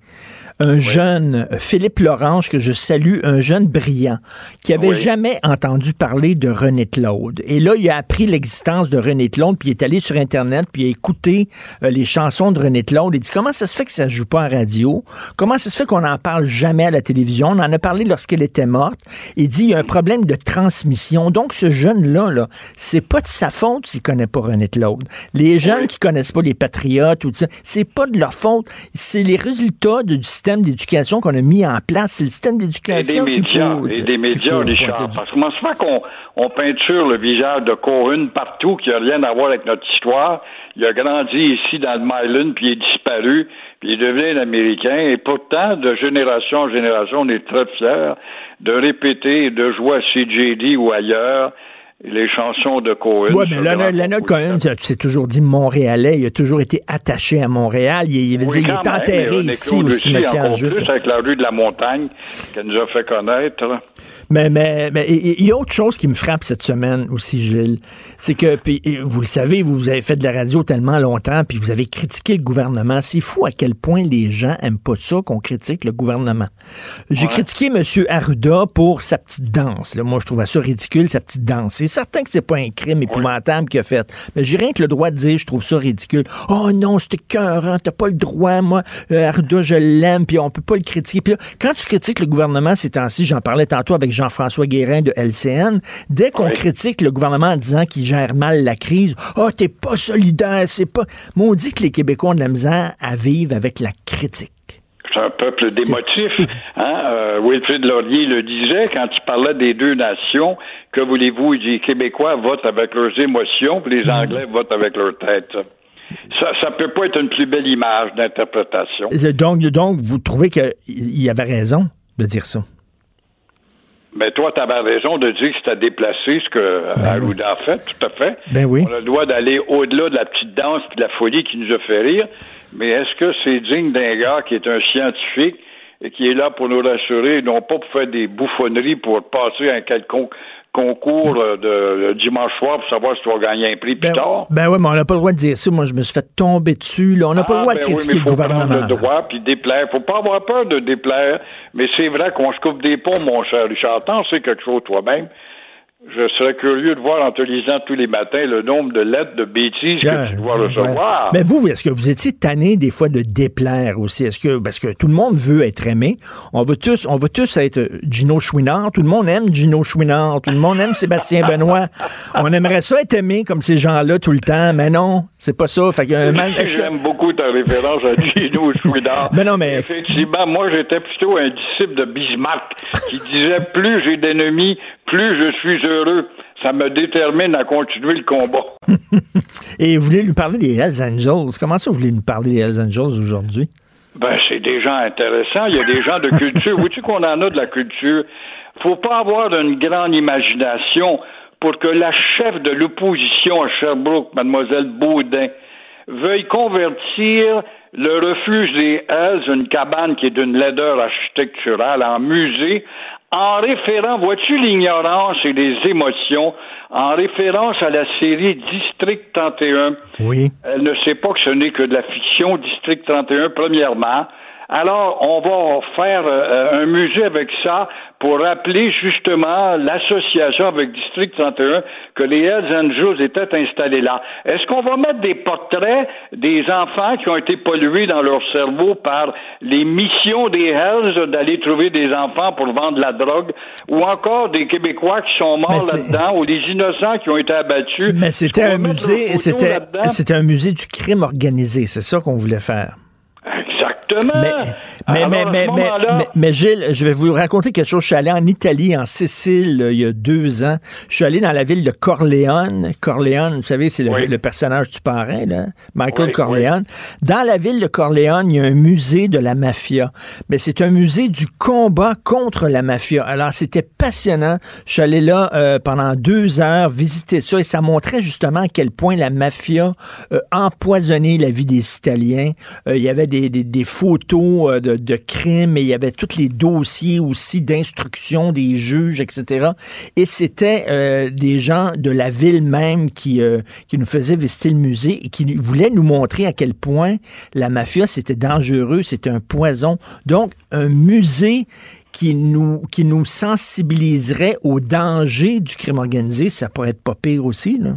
Un jeune, euh, Philippe Lorange, que je salue, un jeune brillant, qui avait Oui. jamais entendu parler de René Claude. Et là, il a appris l'existence de René Claude, puis il est allé sur Internet, puis il a écouté euh, les chansons de René Claude. Il dit, comment ça se fait que ça se joue pas en radio? Comment ça se fait qu'on n'en parle jamais à la télévision? On en a parlé lorsqu'elle était morte. Il dit, il y a un problème de transmission. Donc, ce jeune-là, là, c'est pas de sa faute s'il connaît pas René Claude. Les jeunes qui connaissent pas les patriotes ou tout ça, c'est pas de leur faute. C'est les résultats du système d'éducation qu'on a mis en place. C'est le système Et des d'éducation qu'il médias, faut. et des médias, Richard. Parce que comment se fait qu'on on peinture le visage de Corinne partout, qui n'a rien à voir avec notre histoire? Il a grandi ici dans le Myland, puis il est disparu, puis il devient un Américain. Et pourtant, de génération en génération, on est très fiers de répéter et de jouer à CJD ou ailleurs les chansons de Cohen. Oui, mais Leonard, Leonard Cohen, tu t'es toujours dit Montréalais. Il a toujours été attaché à Montréal. Il, il veut Oui, dire, il quand est même, enterré ici au aussi, cimetière juif. plus avec la rue de la Montagne qu'elle nous a fait connaître. Mais, mais, mais il y a autre chose qui me frappe cette semaine aussi, Gilles. C'est que, puis, vous le savez, vous, vous avez fait de la radio tellement longtemps, puis vous avez critiqué le gouvernement. C'est fou à quel point les gens aiment pas ça qu'on critique le gouvernement. J'ai Ouais. critiqué M. Arruda pour sa petite danse. là. Moi, je trouvais ça ridicule, sa petite danse. C'est certain que c'est pas un crime épouvantable qu'il a fait. Mais j'ai rien que le droit de dire, je trouve ça ridicule. Oh non, c'était cœurant, t'as pas le droit, moi. Euh, Arruda, je l'aime, puis on peut pas le critiquer. Puis là, quand tu critiques le gouvernement ces temps-ci, j'en parlais tantôt avec Jean-François Guérin de LCN, dès qu'on Oui. critique le gouvernement en disant qu'il gère mal la crise, oh, t'es pas solidaire, c'est pas... Maudit que les Québécois ont de la misère à vivre avec la critique. C'est un peuple C'est- démotif. Hein? Euh, Wilfrid Laurier le disait quand il parlait des deux nations. Que voulez-vous? Il dit les Québécois votent avec leurs émotions, puis Mm. les Anglais votent avec leur tête. Ça, ça peut pas être une plus belle image d'interprétation. Donc, donc vous trouvez qu'il avait raison de dire ça? Mais toi, tu avais raison de dire que c'était déplacé ce que Arruda a fait, tout à fait. Ben oui. On a le droit d'aller au-delà de la petite danse et de la folie qui nous a fait rire. Mais est-ce que c'est digne d'un gars qui est un scientifique, et qui est là pour nous rassurer, non pas pour faire des bouffonneries pour passer un quelconque concours euh, de, dimanche soir pour savoir si tu vas gagner un prix plus Ben, tard. ben oui, mais on n'a pas le droit de dire ça. Moi, je me suis fait tomber dessus. Là. On n'a pas le Ah, droit de ben oui, critiquer mais le faut prendre gouvernement. le droit puis déplaire. Faut pas avoir peur de déplaire, mais c'est vrai qu'on se coupe des ponts, mon cher Richard. T'en sais quelque chose toi-même. Je serais curieux de voir en te lisant tous les matins le nombre de lettres de bêtises Yeah, que tu dois ouais. recevoir. Mais vous, est-ce que vous étiez tanné des fois de déplaire aussi? Est-ce que parce que tout le monde veut être aimé, on veut tous, on veut tous être Gino Chouinard. Tout le monde aime Gino Chouinard. Tout le monde aime Sébastien Benoît. On aimerait ça être aimé comme ces gens-là tout le temps, mais non, c'est pas ça. Fait que, euh, man- est-ce que- J'aime beaucoup ta référence à Gino Chouinard. Mais non, mais- Effectivement, moi, j'étais plutôt un disciple de Bismarck qui disait plus j'ai d'ennemis, plus je suis heureux. Ça me détermine à continuer le combat. Et vous voulez lui parler des Hells Angels? Comment ça, vous voulez nous parler des Hells Angels aujourd'hui? Ben, c'est des gens intéressants. Il y a des gens de culture. Vois-tu qu'on en a de la culture? Faut pas avoir une grande imagination pour que la chef de l'opposition à Sherbrooke, mademoiselle Baudin, veuille convertir le refuge des Hells, une cabane qui est d'une laideur architecturale, en musée, en référant, vois-tu l'ignorance et les émotions, en référence à la série District 31. Oui. Elle ne sait pas que ce n'est que de la fiction, District 31, premièrement. Alors, on va faire euh, un musée avec ça pour rappeler justement l'association avec District 31 que les Hells Angels étaient installés là. Est-ce qu'on va mettre des portraits des enfants qui ont été pollués dans leur cerveau par les missions des Hells d'aller trouver des enfants pour vendre la drogue ou encore des Québécois qui sont morts là-dedans ou des innocents qui ont été abattus? Mais c'était un musée, c'était, c'était un musée du crime organisé. C'est ça qu'on voulait faire. Exactement. Mais, mais, Alors, mais, mais, mais, mais- mais Gilles, je vais vous raconter quelque chose. Je suis allé en Italie, en Sicile, euh, il y a deux ans. Je suis allé dans la ville de Corleone. Corleone, vous savez, c'est le, Oui. le personnage du parrain, là, Michael Oui, Corleone. Dans la ville de Corleone, il y a un musée de la mafia. Mais c'est un musée du combat contre la mafia. Alors, c'était passionnant. Je suis allé là euh, pendant deux heures visiter ça et ça montrait justement à quel point la mafia euh, empoisonnait la vie des Italiens. Euh, il y avait des, des- des photos euh, de, de crimes et il y avait tous les dossiers aussi d'instruction des juges, etc. Et c'était euh, des gens de la ville même qui, euh, qui nous faisaient visiter le musée et qui voulaient nous montrer à quel point la mafia, c'était dangereux, c'était un poison. Donc, un musée qui nous, qui nous sensibiliserait au danger du crime organisé, ça pourrait être pas pire aussi, là.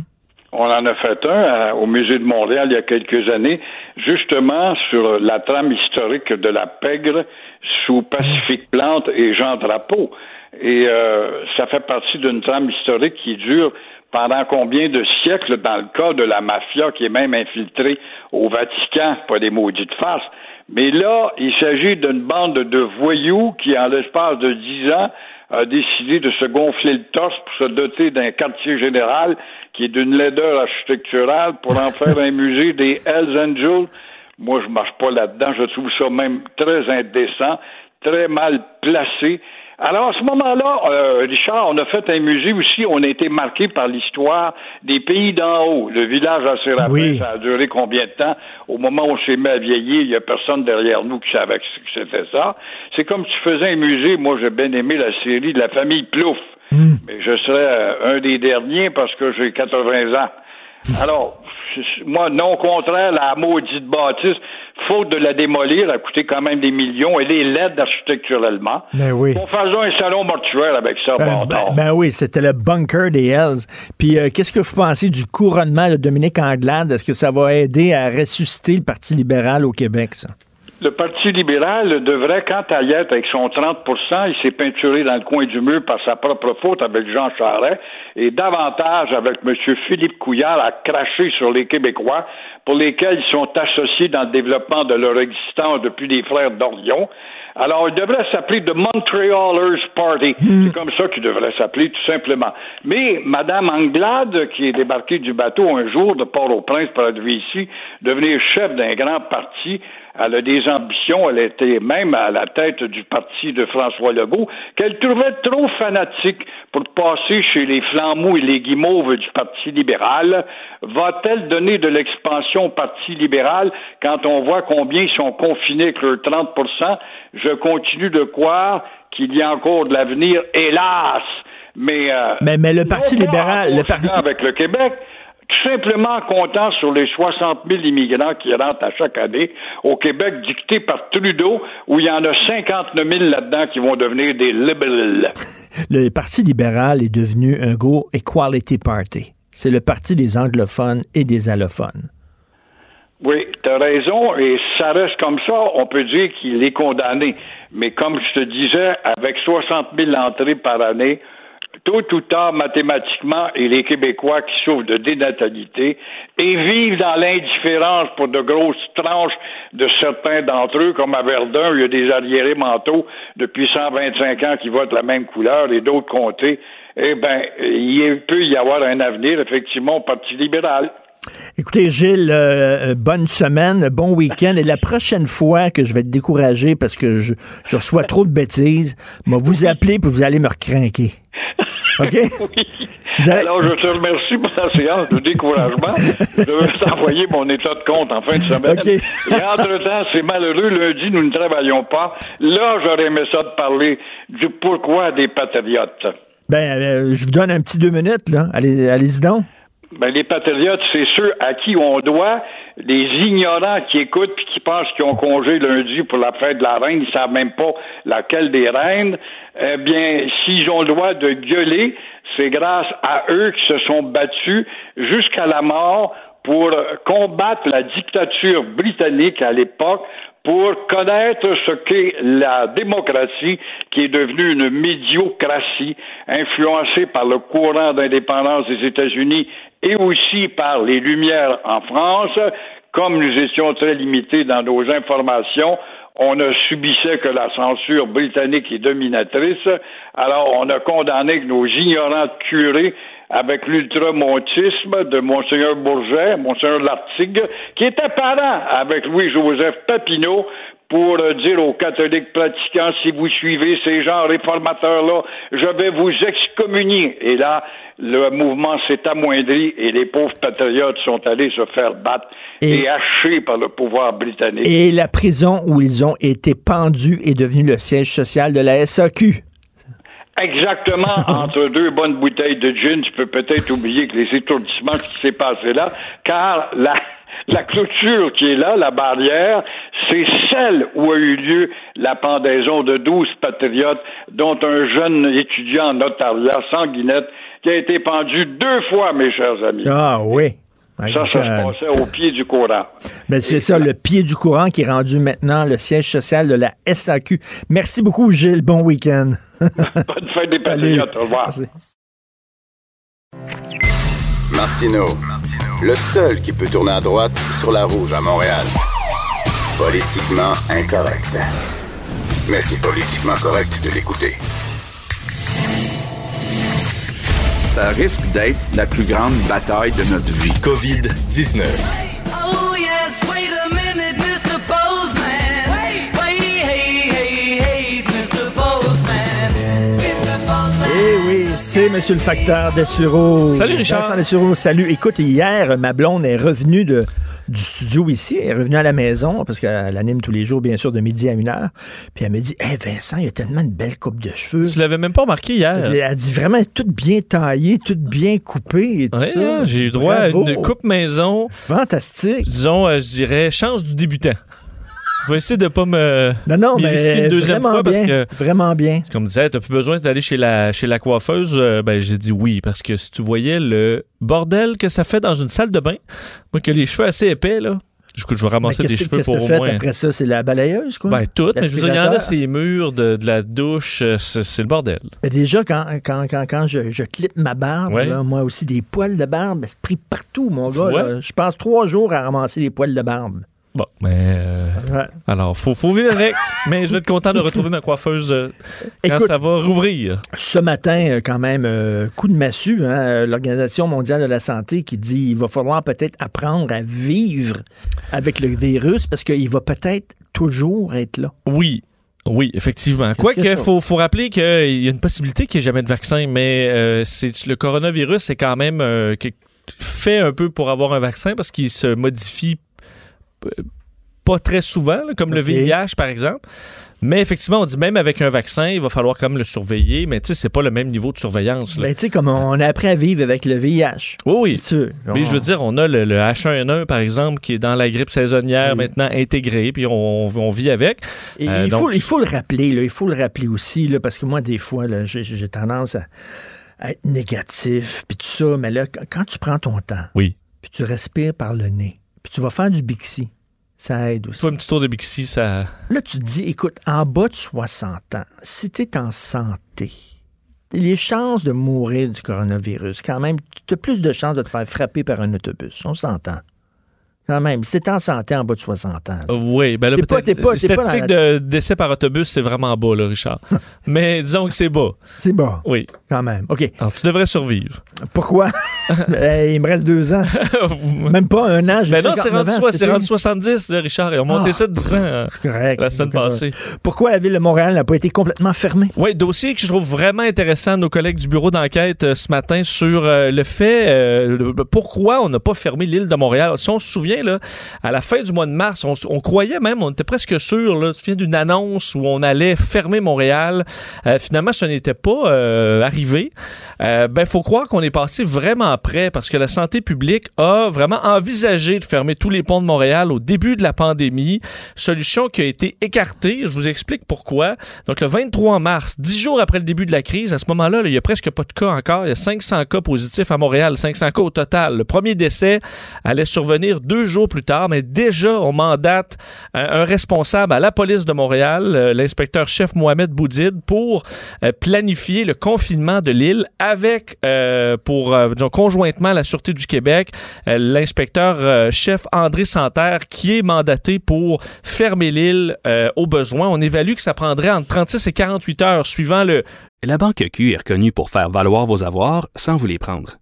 On en a fait un à- au Musée de Montréal il y a quelques années, justement sur la trame historique de la pègre sous Pacifique Plante et Jean Drapeau. Et euh, ça fait partie d'une trame historique qui dure pendant combien de siècles dans le cas de la mafia qui est même infiltrée au Vatican, pas des maudites farces. Mais là, il s'agit d'une bande de voyous qui, en l'espace de dix ans, a décidé de se gonfler le torse pour se doter d'un quartier général qui est d'une laideur architecturale pour en faire un musée des Hells Angels. Moi, je marche pas là-dedans. Je trouve ça même très indécent, très mal placé. Alors, à ce moment-là, euh, Richard, on a fait un musée aussi. On a été marqué par l'histoire des pays d'en haut. Le village à Séraphin, Oui. ça a duré combien de temps? Au moment où on s'est mis à vieillir, il y a personne derrière nous qui savait que c'était ça. C'est comme si tu faisais un musée. Moi, j'ai bien aimé la série de la famille Plouf. Mais je serais euh, un des derniers parce que j'ai 80 ans. Alors, moi, non, contraire, la maudite bâtisse, faute de la démolir, a coûté quand même des millions. Elle est laide architecturellement. Ben oui. On faisait un salon mortuaire avec ça, Ben, bon, ben- ben oui, c'était le bunker des Hells. Puis euh, qu'est-ce que vous pensez du couronnement de Dominique Anglade? Est-ce que ça va aider à ressusciter le Parti libéral au Québec, ça? Le Parti libéral devrait, quant à y être avec son 30% il s'est peinturé dans le coin du mur par sa propre faute avec Jean Charest, et davantage avec M. Philippe Couillard à cracher sur les Québécois pour lesquels ils sont associés dans le développement de leur existence depuis les frères d'Orion. Alors, il devrait s'appeler The Montrealers Party. C'est comme ça qu'il devrait s'appeler, tout simplement. Mais Mme Anglade, qui est débarquée du bateau un jour de Port-au-Prince pour arriver ici, devenir chef d'un grand parti, elle a des ambitions, elle était même à la tête du parti de François Legault, qu'elle trouvait trop fanatique pour passer chez les flammeaux et les guimauves du Parti libéral. Va-t-elle donner de l'expansion au Parti libéral quand on voit combien ils sont confinés avec leurs 30% Je continue de croire qu'il y a encore de l'avenir, hélas. Mais, euh, mais, mais le Parti libéral, le parti, avec le Québec, tout simplement comptant sur les 60 000 immigrants qui rentrent à chaque année au Québec, dictés par Trudeau, où il y en a 59 000 là-dedans qui vont devenir des liberals. le Parti libéral est devenu un gros equality party. C'est le parti des anglophones et des allophones. Oui, tu as raison, et ça reste comme ça, on peut dire qu'il est condamné. Mais comme je te disais, avec 60 000 entrées par année, tôt ou tard, mathématiquement, et les Québécois qui souffrent de dénatalité et vivent dans l'indifférence pour de grosses tranches de certains d'entre eux, comme à Verdun, il y a des arriérés mentaux depuis 125 ans qui votent la même couleur et d'autres comtés, eh bien, il peut y avoir un avenir, effectivement, au Parti libéral. Écoutez, Gilles, euh, bonne semaine, bon week-end. Et la prochaine fois que je vais être découragé parce que je, je reçois trop de bêtises, moi vous appeler puis vous allez me recrinquer. OK? Oui. Alors, je te remercie pour la séance de découragement. Je vais t'envoyer mon état de compte en fin de semaine. Et entre-temps, c'est malheureux. Lundi, nous ne travaillons pas. Là, j'aurais aimé ça de parler du pourquoi des patriotes. Ben, euh, je vous donne un petit deux minutes, là. Allez, allez-y donc. Ben, les patriotes, c'est ceux à qui on doit, les ignorants qui écoutent puis qui pensent qu'ils ont congé lundi pour la fête de la reine, ils savent même pas laquelle des reines. Eh bien, s'ils ont le droit de gueuler, c'est grâce à eux qui se sont battus jusqu'à la mort pour combattre la dictature britannique à l'époque, pour connaître ce qu'est la démocratie qui est devenue une médiocratie influencée par le courant d'indépendance des États-Unis et aussi par les Lumières en France. Comme nous étions très limités dans nos informations, on ne subissait que la censure britannique et dominatrice. Alors, on a condamné que nos ignorants curés avec l'ultramontisme de Monseigneur Bourget, Monseigneur Lartigue, qui était parent avec Louis-Joseph Papineau pour dire aux catholiques pratiquants, si vous suivez ces gens réformateurs-là, je vais vous excommunier. Et là, le mouvement s'est amoindri et les pauvres patriotes sont allés se faire battre et, Et- hachés par le pouvoir britannique. Et la prison où ils ont été pendus est devenue le siège social de la SAQ. Exactement, entre deux bonnes bouteilles de gin, tu peux peut-être oublier que les étourdissements qui s'est passé là, car la, la clôture qui est là, la barrière, c'est celle où a eu lieu la pendaison de 12 patriotes, dont un jeune étudiant en notariat, sanguinette, qui a été pendu deux fois, mes chers amis. Ah oui. Ça, ça se passait au pied du courant. Ben, c'est ça, le pied du courant qui est rendu maintenant le siège social de la SAQ. Merci beaucoup, Gilles. Bon week-end. Bonne fête des patriotes. Au revoir. Merci. Martino, le seul qui peut tourner à droite sur la rouge à Montréal. Politiquement incorrect. Mais c'est politiquement correct de l'écouter. Ça risque d'être la plus grande bataille de notre vie. COVID-19. Oui, c'est Monsieur le facteur Dessureau. Salut, Richard. Vincent salut. Écoute, hier, ma blonde est revenue de, du studio ici. Elle est revenue à la maison parce qu'elle anime tous les jours, bien sûr, de midi à une heure. Puis elle me dit, Hey Vincent, il y a tellement une belle coupe de cheveux. Tu l'avais même pas remarqué hier. Elle a dit vraiment toute bien taillée, toute bien coupée ça. hein, j'ai eu droit Bravo. à une coupe maison. Fantastique. Disons, euh, je dirais, chance du débutant. Je vais essayer de pas me. Non, non, mais une deuxième vraiment fois parce que. Vraiment bien. Comme disait, t'as plus besoin d'aller chez la, chez la coiffeuse. Euh, ben, j'ai dit oui, parce que si tu voyais le bordel que ça fait dans une salle de bain, moi, que les cheveux assez épais, là, je, je vais ramasser des cheveux pour au fait moins. après ça? C'est la balayeuse, quoi? Ben, tout, mais je veux dire, il y en a L'aspirateur. ces murs de, de la douche, euh, c'est c'est le bordel. Mais déjà, quand, quand, quand, quand je, je clippe ma barbe, Ouais. là, moi aussi, des poils de barbe, c'est pris partout, mon Tu gars. là. Je passe trois jours à ramasser les poils de barbe. Bon, mais. euh, Alors, faut, faut vivre avec. mais je vais être content de retrouver ma coiffeuse euh, quand Écoute- ça va rouvrir. Ce matin, euh, quand même, euh, coup de massue, hein, l'Organisation mondiale de la santé qui dit il va falloir peut-être apprendre à vivre avec le virus parce qu'il va peut-être toujours être là. Oui. Oui, effectivement. Quoique, faut, faut rappeler qu'il y a une possibilité qu'il n'y ait jamais de vaccin, mais euh, c'est le coronavirus, c'est quand même euh, fait un peu pour avoir un vaccin parce qu'il se modifie pas très souvent, là, comme le. VIH, par exemple. Mais effectivement, on dit même avec un vaccin, il va falloir quand même le surveiller, mais tu sais, c'est pas le même niveau de surveillance. là. Ben, tu sais, comme on a appris à vivre avec le VIH. Oui, oui. Sûr. Mais je veux dire, on a le, le H1N1, par exemple, qui est dans la grippe saisonnière Oui. maintenant intégré, puis on, on vit avec. Et Euh, il, donc- faut, il faut le rappeler, là, il faut le rappeler aussi, là, parce que moi, des fois, j'ai, tendance à, à être négatif, puis tout ça, mais là, quand, quand tu prends ton temps, Oui. puis tu respires par le nez, puis tu vas faire du Bixi, ça aide aussi. Toi, un petit tour de Bixi, ça. Là, tu te dis, écoute, en bas de 60 ans, si tu es en santé, les chances de mourir du coronavirus, quand même, tu as plus de chances de te faire frapper par un autobus. On s'entend. Quand même, si en santé en bas de 60 ans. là. Euh, Oui, ben là, T'es pas- t'es pas- les t'es pas dans statistiques la- de décès par autobus, c'est vraiment bas, là, Richard. Mais disons que c'est bas. C'est bon, Oui. quand même. OK. Alors, tu devrais survivre. Pourquoi? Il me reste deux ans. Même pas un an. j'ai Ben non, c'est 59 rendu, ans, c'est rendu 70, là, Richard. Ils ont monté Ah. ça de 10 ans euh, Correct. la semaine passée. Pourquoi la ville de Montréal n'a pas été complètement fermée? Oui, dossier que je trouve vraiment intéressant, nos collègues du bureau d'enquête euh, ce matin sur euh, le fait euh, le- pourquoi on n'a pas fermé l'île de Montréal. Si on se souvient, à la fin du mois de mars, on, croyait même, on était presque sûr, là, tu te souviens d'une annonce où on allait fermer Montréal. Euh, finalement, ce n'était pas euh, arrivé. Euh, ben, faut croire qu'on est passé vraiment près parce que la santé publique a vraiment envisagé de fermer tous les ponts de Montréal au début de la pandémie. Solution qui a été écartée. Je vous explique pourquoi. Donc, le 23 mars, dix jours après le début de la crise, à ce moment-là, là, il y a presque pas de cas encore. Il y a 500 cas positifs à Montréal, 500 cas au total. Le premier décès allait survenir deux jours plus tard, mais déjà, on mandate un, un responsable à la police de Montréal, euh, l'inspecteur-chef Mohamed Boudid, pour euh, planifier le confinement de l'île avec, euh, pour, euh, disons, conjointement, la Sûreté du Québec, euh, l'inspecteur-chef André Santerre, qui est mandaté pour fermer l'île euh, au besoin. On évalue que ça prendrait entre 36 et 48 heures, suivant le, La Banque Q est reconnue pour faire valoir vos avoirs sans vous les prendre.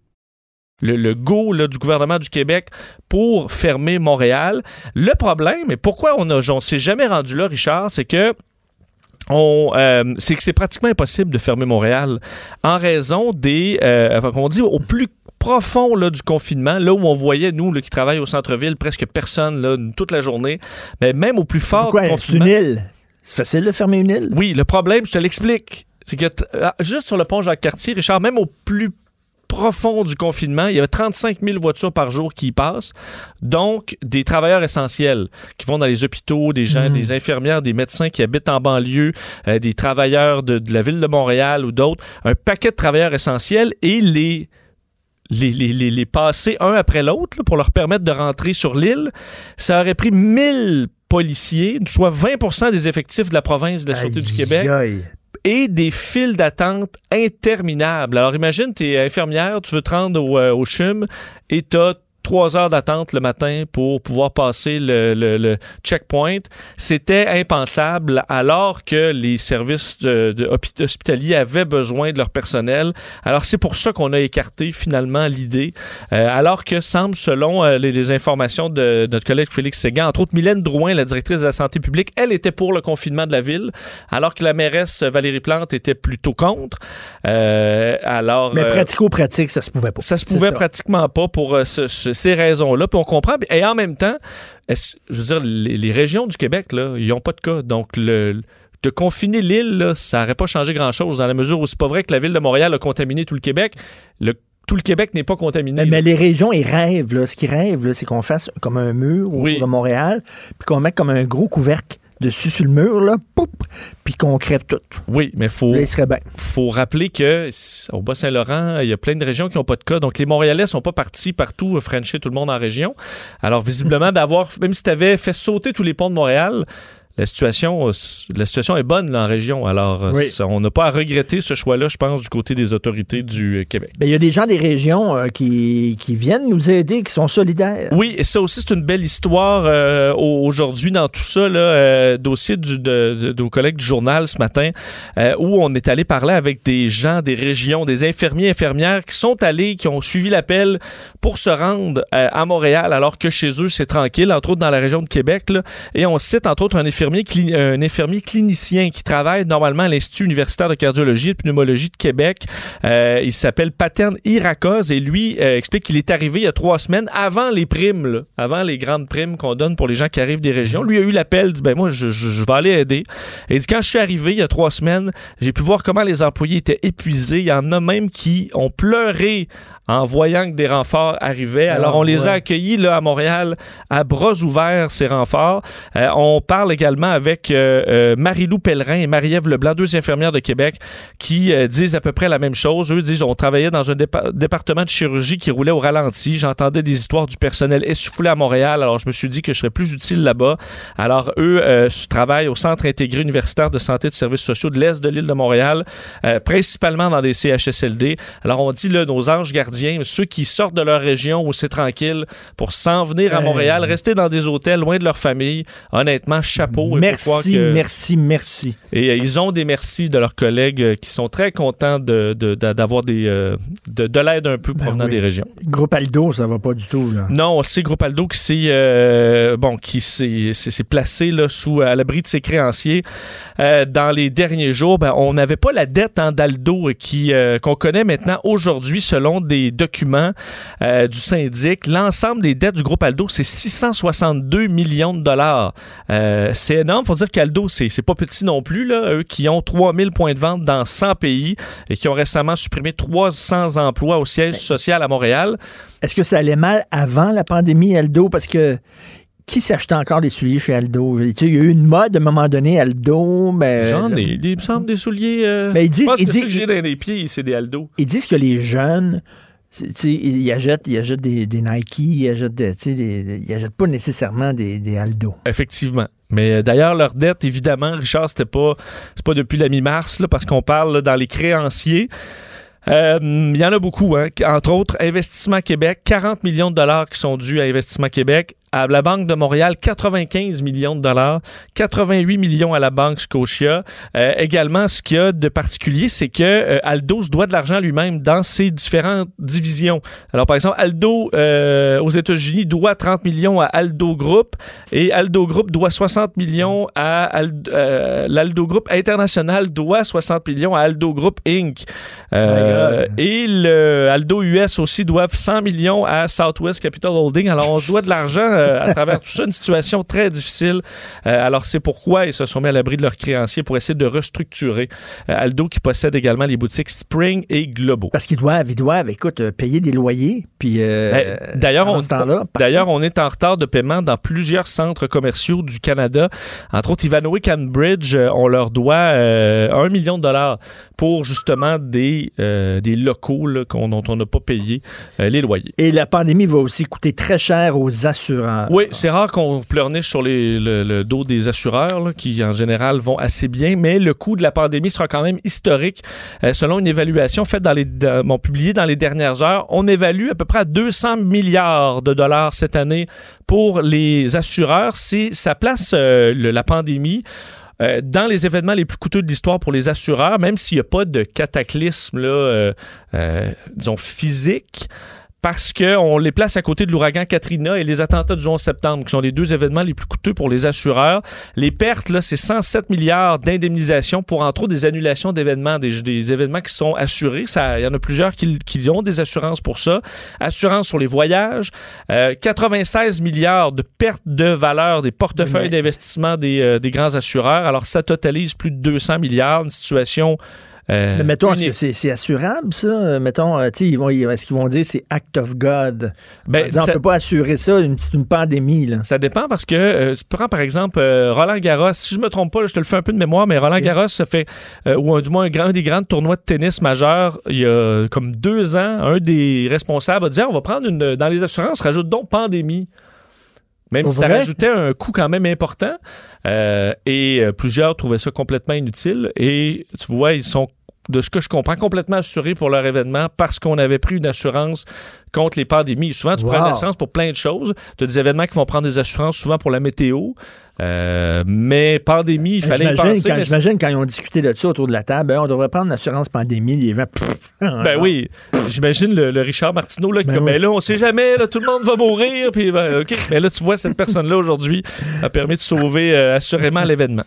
Le, le go là, du gouvernement du Québec pour fermer Montréal. Le problème, et pourquoi on on s'est jamais rendu là, Richard, c'est que on, euh, c'est que c'est pratiquement impossible de fermer Montréal en raison des, euh, enfin, qu'on dit au plus profond là, du confinement, là où on voyait, nous, là, qui travaillent au centre-ville, presque personne là, toute la journée, mais même au plus fort Pourquoi? du C'est une confinement. île. C'est facile de fermer une île. Oui, le problème, je te l'explique. C'est que euh, juste sur le pont Jacques-Cartier, Richard, même au plus profond du confinement, il y avait 35 000 voitures par jour qui y passent. Donc, des travailleurs essentiels qui vont dans les hôpitaux, des gens, Mhm. des infirmières, des médecins qui habitent en banlieue, euh, des travailleurs de, de la ville de Montréal ou d'autres. Un paquet de travailleurs essentiels et les les, les, les, les passer un après l'autre pour leur permettre de rentrer sur l'île, ça aurait pris 1000 policiers, soit 20% des effectifs de la province de la Sûreté du Québec, aïe. Et des files d'attente interminables. Alors imagine, tu es infirmière, tu veux te rendre au, euh, au CHUM et tu as trois heures d'attente le matin pour pouvoir passer le, le- le checkpoint. C'était impensable alors que les services de, de hôpit- hospitaliers avaient besoin de leur personnel. Alors c'est pour ça qu'on a écarté finalement l'idée. Euh, alors que semble, selon euh, les, les informations de, notre collègue Félix Séguin, entre autres Mylène Drouin, la directrice de la santé publique, elle était pour le confinement de la ville, alors que la mairesse Valérie Plante était plutôt contre. Euh, alors, Mais pratico-pratique, ça se pouvait pas. ça se pouvait ça. pratiquement pas pour ce- ce- ces raisons-là. Puis on comprend. Et en même temps, je veux dire, les, les régions du Québec, là, ils n'ont pas de cas. Donc, le, de confiner l'île, ça n'aurait pas changé grand-chose dans la mesure où c'est pas vrai que la ville de Montréal a contaminé tout le Québec. Le- tout le Québec n'est pas contaminé. Mais, les régions, ils rêvent. Là. Ce qu'ils rêvent, c'est qu'on fasse comme un mur autour de Montréal, puis qu'on mette comme un gros couvercle dessus sur le mur, là, puis qu'on crève tout. Oui, mais faut, Là, il serait bien. faut rappeler que au Bas-Saint-Laurent, il y a plein de régions qui n'ont pas de cas. Donc, les Montréalais sont pas partis partout euh, frencher tout le monde en région. Alors, visiblement, d'avoir, même si tu avais fait sauter tous les ponts de Montréal, la situation, euh, la situation est bonne là, en région. Alors, euh, Oui. ça, on n'a pas à regretter ce choix-là, je pense, du côté des autorités du euh, Québec. Ben, Il y a des gens des régions euh, qui, qui viennent nous aider, qui sont solidaires. Oui, et ça aussi, c'est une belle histoire euh, au- aujourd'hui dans tout ça. Là, euh, dossier du, de, de- de nos collègues du journal ce matin, où on est allé parler avec des gens des régions, des infirmiers infirmières qui sont allés, qui ont suivi l'appel pour se rendre à Montréal, alors que chez eux, c'est tranquille, entre autres dans la région de Québec. là. et on cite, entre autres, un infirmier, cli- un infirmier clinicien qui travaille normalement à l'Institut universitaire de cardiologie et de pneumologie de Québec. Euh, il s'appelle Patern Irakoz et lui euh, explique qu'il est arrivé il y a trois semaines avant les primes, avant les grandes primes qu'on donne pour les gens qui arrivent des régions. Lui a eu l'appel, dit ben moi je vais aller aider. Et il dit quand je suis arrivé il y a trois semaines, j'ai pu voir comment les employés étaient épuisés. Il y en a même qui ont pleuré en voyant que des renforts arrivaient. Alors, Ah, on les a accueillis là, à Montréal à bras ouverts, ces renforts. Euh, on parle également avec euh, euh, Marie-Lou Pellerin et Marie-Ève Leblanc, deux infirmières de Québec, qui euh, disent à peu près la même chose. Eux disent on travaillait dans un dépa- département de chirurgie qui roulait au ralenti. J'entendais des histoires du personnel essoufflé à Montréal. Alors, je me suis dit que je serais plus utile là-bas. Alors, eux travaillent au Centre intégré universitaire de santé et de services sociaux de l'Est de l'île de Montréal, principalement dans des CHSLD. Alors, on dit là, nos anges gardiens, ceux qui sortent de leur région où c'est tranquille pour s'en venir à Euh. Montréal, rester dans des hôtels loin de leur famille. Honnêtement, chapeau. Merci, que- merci, merci. et euh, ils ont des merci de leurs collègues euh, qui sont très contents de- de- de- d'avoir des, euh, de, de l'aide un peu provenant Ben oui. des régions. Groupe Aldo, ça va pas du tout. Là. Non, c'est Groupe Aldo qui s'est bon qui s'est placé là, sous à l'abri de ses créanciers dans les derniers jours. Ben, on n'avait pas la dette hein, d'Aldo qu'on connaît maintenant aujourd'hui selon des documents euh, du syndic. L'ensemble des dettes du groupe Aldo, c'est 662 millions de dollars. Euh, c'est énorme. Faut dire qu'Aldo, c'est pas petit non plus. Là. Eux qui ont 3000 points de vente dans 100 pays et qui ont récemment supprimé 300 emplois au siège social à Montréal. Est-ce que ça allait mal avant la pandémie, Aldo? Parce que qui s'achetait encore des souliers chez Aldo? Il y a eu une mode à un moment donné, Aldo, mais... J'en ai. Il me semble des souliers. euh, Mais ils disent- je pense ils que disent- ceux que j'ai dans les pieds, c'est des Aldo. Ils disent que les jeunes, ils achètent, ils achètent des, des Nike, ils achètent, des- achètent pas nécessairement des, Aldo. Effectivement. Mais euh, d'ailleurs, leur dette, évidemment, Richard, c'était pas, c'est pas depuis la mi-mars, parce qu'on parle dans les créanciers. Euh, Il y en a beaucoup, hein. entre autres Investissement Québec, 40 millions de dollars qui sont dus à Investissement Québec. À la Banque de Montréal, 95 millions de dollars, 88 millions à la Banque Scotia. Euh, également, ce qu'il y a de particulier, c'est que euh, Aldo se doit de l'argent lui-même dans ses différentes divisions. Alors, par exemple, Aldo euh, aux États-Unis doit 30 millions à Aldo Group et Aldo Group doit 60 millions à Al- euh, l'Aldo Group International doit 60 millions à Aldo Group Inc. Euh, et le Aldo US aussi doivent 100 millions à Southwest Capital Holding. Alors, on se doit de l'argent euh, à travers tout ça, une situation très difficile. Euh, alors, c'est pourquoi ils se sont mis à l'abri de leurs créanciers pour essayer de restructurer. Euh, Aldo qui possède également les boutiques Spring et Globo. Parce qu'ils doivent, ils doivent, écoute, euh, payer des loyers, puis... euh, Ben, D'ailleurs, on, d'ailleurs, est en retard de paiement dans plusieurs centres commerciaux du Canada. Entre autres, Ivanhoe Cambridge, euh, on leur doit euh, un million de dollars pour justement des, euh, des locaux là, dont on n'a pas payé euh, les loyers. Et la pandémie va aussi coûter très cher aux assureurs. Oui, c'est rare qu'on pleurniche sur le, dos des assureurs, qui en général vont assez bien, mais le coût de la pandémie sera quand même historique. Euh, selon une évaluation faite dans les, dans- publiée dans les dernières heures, on évalue à peu près à 200 milliards de dollars cette année pour les assureurs. C'est, ça place euh, la pandémie euh, dans les événements les plus coûteux de l'histoire pour les assureurs, même s'il n'y a pas de cataclysme, disons, physique, parce qu'on les place à côté de l'ouragan Katrina et les attentats du 11 septembre, qui sont les deux événements les plus coûteux pour les assureurs. Les pertes, là, c'est 107 milliards d'indemnisation pour, entre autres, des annulations d'événements, des, des événements qui sont assurés. Ça, Il y en a plusieurs qui, qui ont des assurances pour ça. Assurance sur les voyages. Euh, 96 milliards de pertes de valeur des portefeuilles d'investissement des, euh, des grands assureurs. Alors, ça totalise plus de 200 milliards. Une situation Euh, Mais mettons, est-ce que c'est assurable, ça? Mettons, euh, ils vont- est-ce qu'ils vont dire c'est act of God? Ben, En disant, ça- on peut pas assurer ça, une petite une pandémie, là. Ça dépend parce que, euh, prends par exemple euh, Roland Garros, si je me trompe pas, je te le fais un peu de mémoire, mais Roland Garros, ça fait, ou un- du moins un, grand, un des grands tournois de tennis majeurs, il y a comme deux ans, un des responsables a dit Ah, on va prendre une. Dans les assurances, rajoute donc pandémie. Même si ça rajoutait un coût quand même important. Euh, et plusieurs trouvaient ça complètement inutile. Et tu vois, ils sont, de ce que je comprends, complètement assurés pour leur événement parce qu'on avait pris une assurance contre les pandémies. Souvent, tu prends une assurance pour plein de choses. Tu as des événements qui vont prendre des assurances souvent pour la météo. Euh, mais pandémie, il fallait y penser. quand, mais j'imagine quand ils ont discuté de ça autour de la table, ben, on devrait prendre l'assurance pandémie, les gens. pff, Ben oui, j'imagine le, le Richard Martineau là, qui Ben comme, oui. ben là, on sait jamais, là, tout le monde va mourir, puis ben, ok, mais là tu vois cette personne-là aujourd'hui a permis de sauver euh, assurément l'événement.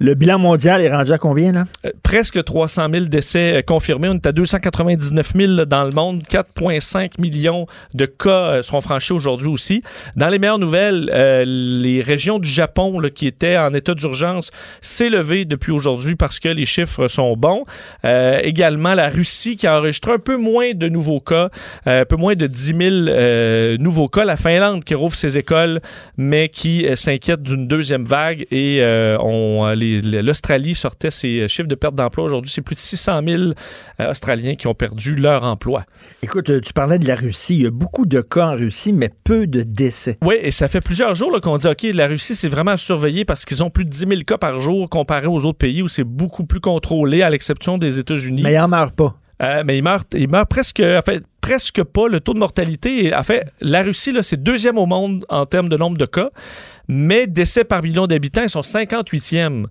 Le bilan mondial est rendu à combien, là? Euh, presque 300 000 décès euh, confirmés, on est à 299 000 là, dans le monde, 4,5 millions de cas euh, seront franchis aujourd'hui aussi. Dans les meilleures nouvelles, euh, les régions du Japon là, qui étaient en état d'urgence s'est levé depuis aujourd'hui parce que les chiffres sont bons. Euh, également, la Russie qui a enregistré un peu moins de nouveaux cas, euh, un peu moins de 10 000 euh, nouveaux cas. La Finlande qui rouvre ses écoles, mais qui s'inquiète d'une deuxième vague. Et l'Australie sortait ses chiffres de perte d'emploi aujourd'hui. C'est plus de 600 000 euh, Australiens qui ont perdu leur emploi. Écoute, tu parlais de la Russie. Il y a beaucoup de cas en Russie, mais peu de décès. Oui, et ça fait plusieurs jours qu'on dit, OK, la Russie, c'est vraiment à surveiller parce qu'ils ont plus de 10 000 cas par jour comparé aux autres pays où c'est beaucoup plus contrôlé, à l'exception des États-Unis. Mais ils n'en meurent pas. Euh, mais il meurt, il meurt presque, en fait, presque pas. Le taux de mortalité, en fait, la Russie, là, c'est deuxième au monde en termes de nombre de cas, mais décès par million d'habitants, ils sont 58e.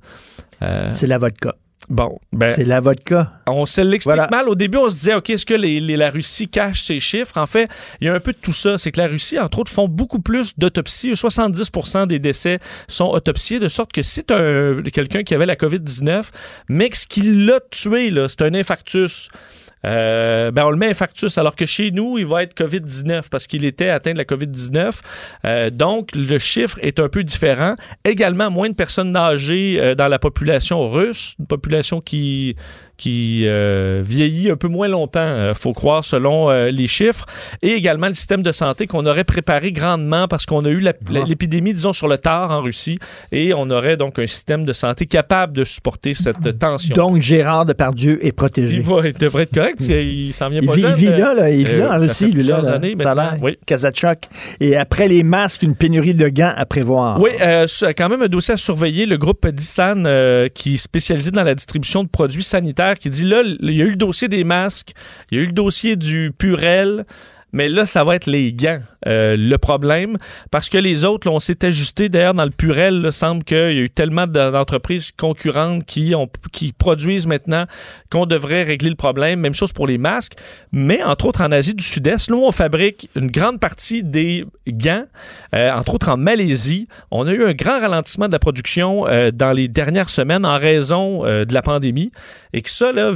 Euh, C'est la vodka. Bon, ben, C'est la vodka. on se l'explique Voilà. mal. Au début, on se disait, OK, est-ce que les- les- la Russie cache ses chiffres? En fait, il y a un peu de tout ça. C'est que la Russie, entre autres, font beaucoup plus d'autopsies. 70% des décès sont autopsiés, de sorte que si tu quelqu'un qui avait la COVID-19, mais que ce qui l'a tué, c'est un infarctus. Euh, ben on le met infarctus, alors que chez nous, il va être COVID-19 parce qu'il était atteint de la COVID-19. Euh, donc, le chiffre est un peu différent. Également, moins de personnes âgées euh, dans la population russe, une population qui qui euh, vieillit un peu moins longtemps, euh, faut croire, selon euh, les chiffres, et également le système de santé qu'on aurait préparé grandement parce qu'on a eu la- l'épidémie, disons, sur le tard en Russie, et on aurait donc un système de santé capable de supporter cette tension. Donc, Gérard Depardieu est protégé. il, va, il devrait être correct, parce qu'il s'en vient Il pas vit, il jeune, vit euh, là, là, il vit là en Russie, lui, là. années maintenant, oui. Kazachok. Et après les masques, une pénurie de gants à prévoir. Oui, quand même un dossier à surveiller. Le groupe Dissan, qui est spécialisé dans la distribution de produits sanitaires, qui dit là, il y a eu le dossier des masques, il y a eu le dossier du Purel. Mais là, ça va être les gants, euh, le problème. Parce que les autres, on s'est ajusté. D'ailleurs, dans le Purel, il semble qu'il y a eu tellement d'en- d'entreprises concurrentes qui, produisent maintenant qu'on devrait régler le problème. Même chose pour les masques. Mais, entre autres, en Asie du Sud-Est, nous, on fabrique une grande partie des gants. Euh, entre autres, en Malaisie, on a eu un grand ralentissement de la production euh, dans les dernières semaines en raison de la pandémie. Et que ça, là,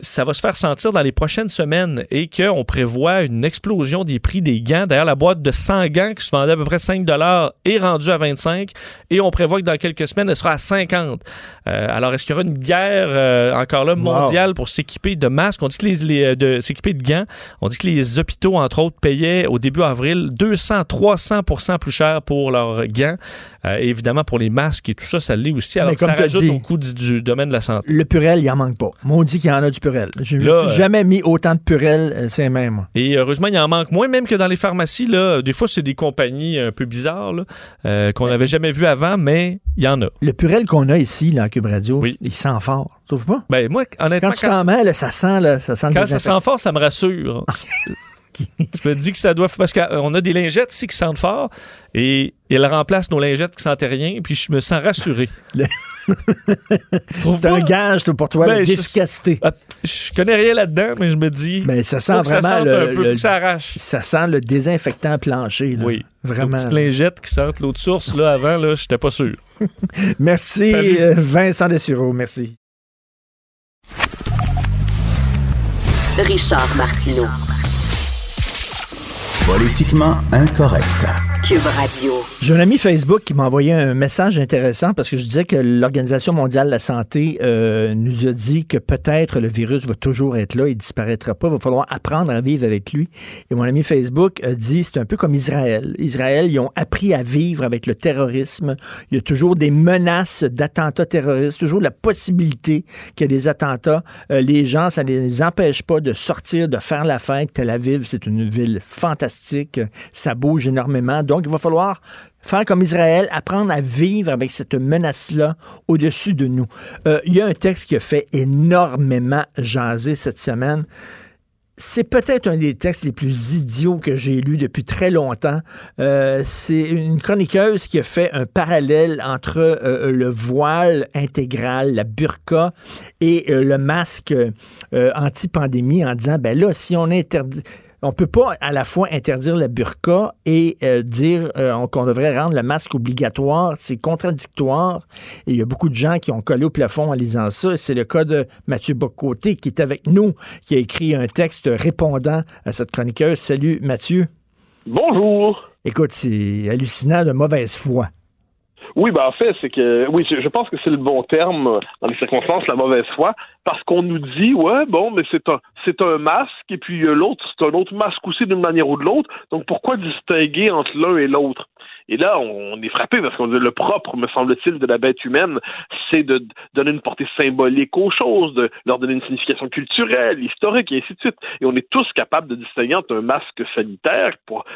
ça va se faire sentir dans les prochaines semaines et qu'on prévoit une explosion des prix des gants. D'ailleurs, la boîte de 100 gants qui se vendait à peu près 5 est rendue à 25 et on prévoit que dans quelques semaines, elle sera à 50. Euh, alors, est-ce qu'il y aura une guerre euh, encore là mondiale pour s'équiper de masques? On dit que les, les, euh, de s'équiper de gants. On dit que les hôpitaux, entre autres, payaient au début avril 200, 300 plus cher pour leurs gants. Euh, évidemment, pour les masques et tout ça, ça l'est aussi. Alors, ça rajoute dit- au coût du, du domaine de la santé. Le Purel, il en manque pas. Moi, on dit qu'il y en a du Purel. Je euh, jamais mis autant de Purel, c'est même. Et heureusement, il en manque moins, même que dans les pharmacies. Là, des fois, c'est des compagnies un peu bizarres euh, qu'on n'avait jamais vues avant, mais il y en a. Le Purel qu'on a ici, là, à Cube Radio, il sent fort. Tu trouves pas? Ben, moi, honnêtement, Quand tu t'en mets, là, ça sent, là, ça sent Quand ça sent fort, ça me rassure. Je me dis que ça doit. Parce qu'on a des lingettes ici qui sentent fort et elles remplacent nos lingettes qui sentent rien, puis je me sens rassuré. C'est un gage pour toi Ben, je- d'efficacité. Ah, Je connais rien là-dedans, mais je me dis. Mais ça sent vraiment ça le, un peu, le- faut que ça arrache. ça sent le désinfectant plancher. là. Oui. Vraiment. Nos petites lingettes qui sentent l'eau de source, là, avant, là, j'étais pas sûr. Merci, Salut. euh, Vincent Dessureau. Merci. Richard Martineau. Politiquement incorrect. Cube Radio. J'ai un ami Facebook qui m'a envoyé un message intéressant parce que je disais que l'Organisation mondiale de la santé euh, nous a dit que peut-être le virus va toujours être là, il disparaîtra pas, il va falloir apprendre à vivre avec lui. Et mon ami Facebook a dit c'est un peu comme Israël. Israël, ils ont appris à vivre avec le terrorisme. Il y a toujours des menaces d'attentats terroristes, toujours la possibilité qu'il y ait des attentats. Euh, les gens, ça ne les empêche pas de sortir, de faire la fête. Tel Aviv, c'est une ville fantastique. Ça bouge énormément. Donc, il va falloir faire comme Israël, apprendre à vivre avec cette menace-là au-dessus de nous. Euh, Il y a un texte qui a fait énormément jaser cette semaine. C'est peut-être un des textes les plus idiots que j'ai lus depuis très longtemps. Euh, c'est une chroniqueuse qui a fait un parallèle entre euh, le voile intégral, la burqa, et le masque anti-pandémie en disant, ben là, si on interdit... On peut pas à la fois interdire la burqa et euh, dire euh, qu'on devrait rendre le masque obligatoire. C'est contradictoire. Et il y a beaucoup de gens qui ont collé au plafond en lisant ça. C'est le cas de Mathieu Bocoté qui est avec nous, qui a écrit un texte répondant à cette chroniqueuse. Salut Mathieu. Bonjour. Écoute, c'est hallucinant de mauvaise foi. Oui, ben en fait, c'est que oui, je, pense que c'est le bon terme euh, dans les circonstances, la mauvaise foi, parce qu'on nous dit ouais, bon, mais c'est un c'est un masque et puis euh, l'autre c'est un autre masque aussi d'une manière ou de l'autre. Donc pourquoi distinguer entre l'un et l'autre? Et là, on, est frappé parce qu'on dit le propre, me semble-t-il, de la bête humaine, c'est de donner une portée symbolique aux choses, de leur donner une signification culturelle, historique et ainsi de suite. Et on est tous capables de distinguer entre un masque sanitaire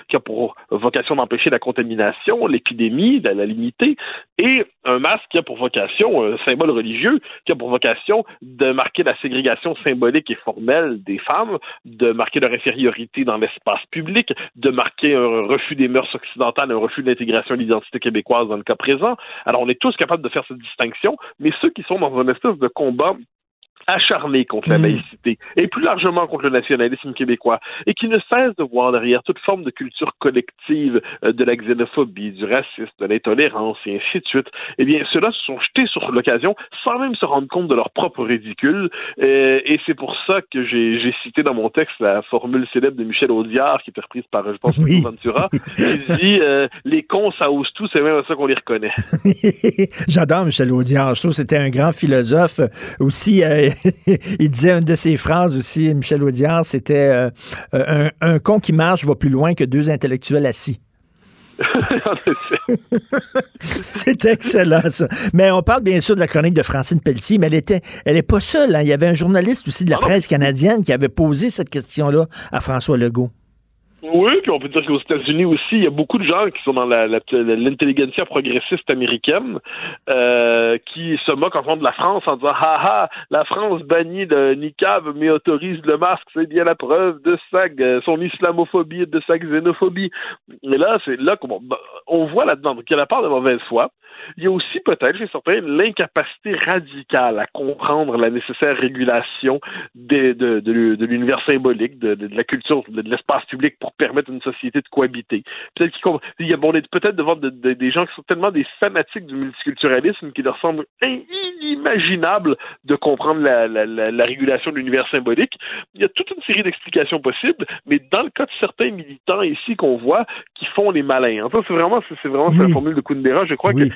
qui a pour vocation d'empêcher la contamination, l'épidémie, de la limiter, et un masque qui a pour vocation, un symbole religieux, qui a pour vocation de marquer la ségrégation symbolique et formelle des femmes, de marquer leur infériorité dans l'espace public, de marquer un refus des mœurs occidentales, un refus de l'identité québécoise dans le cas présent. Alors on est tous capables de faire cette distinction, mais ceux qui sont dans un espèce de combat acharné contre la laïcité et plus largement contre le nationalisme québécois et qui ne cesse de voir derrière toute forme de culture collective euh, de la xénophobie, du racisme, de l'intolérance et ainsi de suite, eh bien ceux-là se sont jetés sur l'occasion sans même se rendre compte de leur propre ridicule Euh, et c'est pour ça que j'ai cité dans mon texte la formule célèbre de Michel Audiard qui était reprise par, je pense, Oui. Ventura qui dit euh, les cons ça ose tout, c'est même à ça qu'on les reconnaît. J'adore Michel Audiard. Je trouve que c'était un grand philosophe. Aussi, il disait une de ses phrases aussi, Michel Audiard, c'était euh, euh, un, un con qui marche va plus loin que deux intellectuels assis. C'est excellent, ça. Mais on parle bien sûr de la chronique de Francine Pelletier, mais elle était, elle est pas seule. hein. Il y avait un journaliste aussi de la presse canadienne qui avait posé cette question-là à François Legault. Oui, puis on peut dire qu'aux États-Unis aussi, il y a beaucoup de gens qui sont dans l'intelligentsia progressiste américaine euh, qui se moquent en fond de la France en disant Ah ah, la France bannit le niqab mais autorise le masque, c'est bien la preuve de sa son islamophobie et de sa xénophobie. Mais là, c'est là qu'on on voit là-dedans qu'il y a la part de mauvaise foi. Il y a aussi peut-être chez certains l'incapacité radicale à comprendre la nécessaire régulation des- de, de, de l'univers symbolique, de, la culture, de, l'espace public pour permettre à une société de cohabiter. Peut-être qu'il y a, bon, on est peut-être devant de- de- des gens qui sont tellement des fanatiques du multiculturalisme qu'il leur semble in- inimaginable de comprendre la, la, la, la régulation de l'univers symbolique. Il y a toute une série d'explications possibles, mais dans le cas de certains militants ici qu'on voit qui font les malins. En fait, c'est vraiment, c'est vraiment c'est la formule de Kundera. Je crois que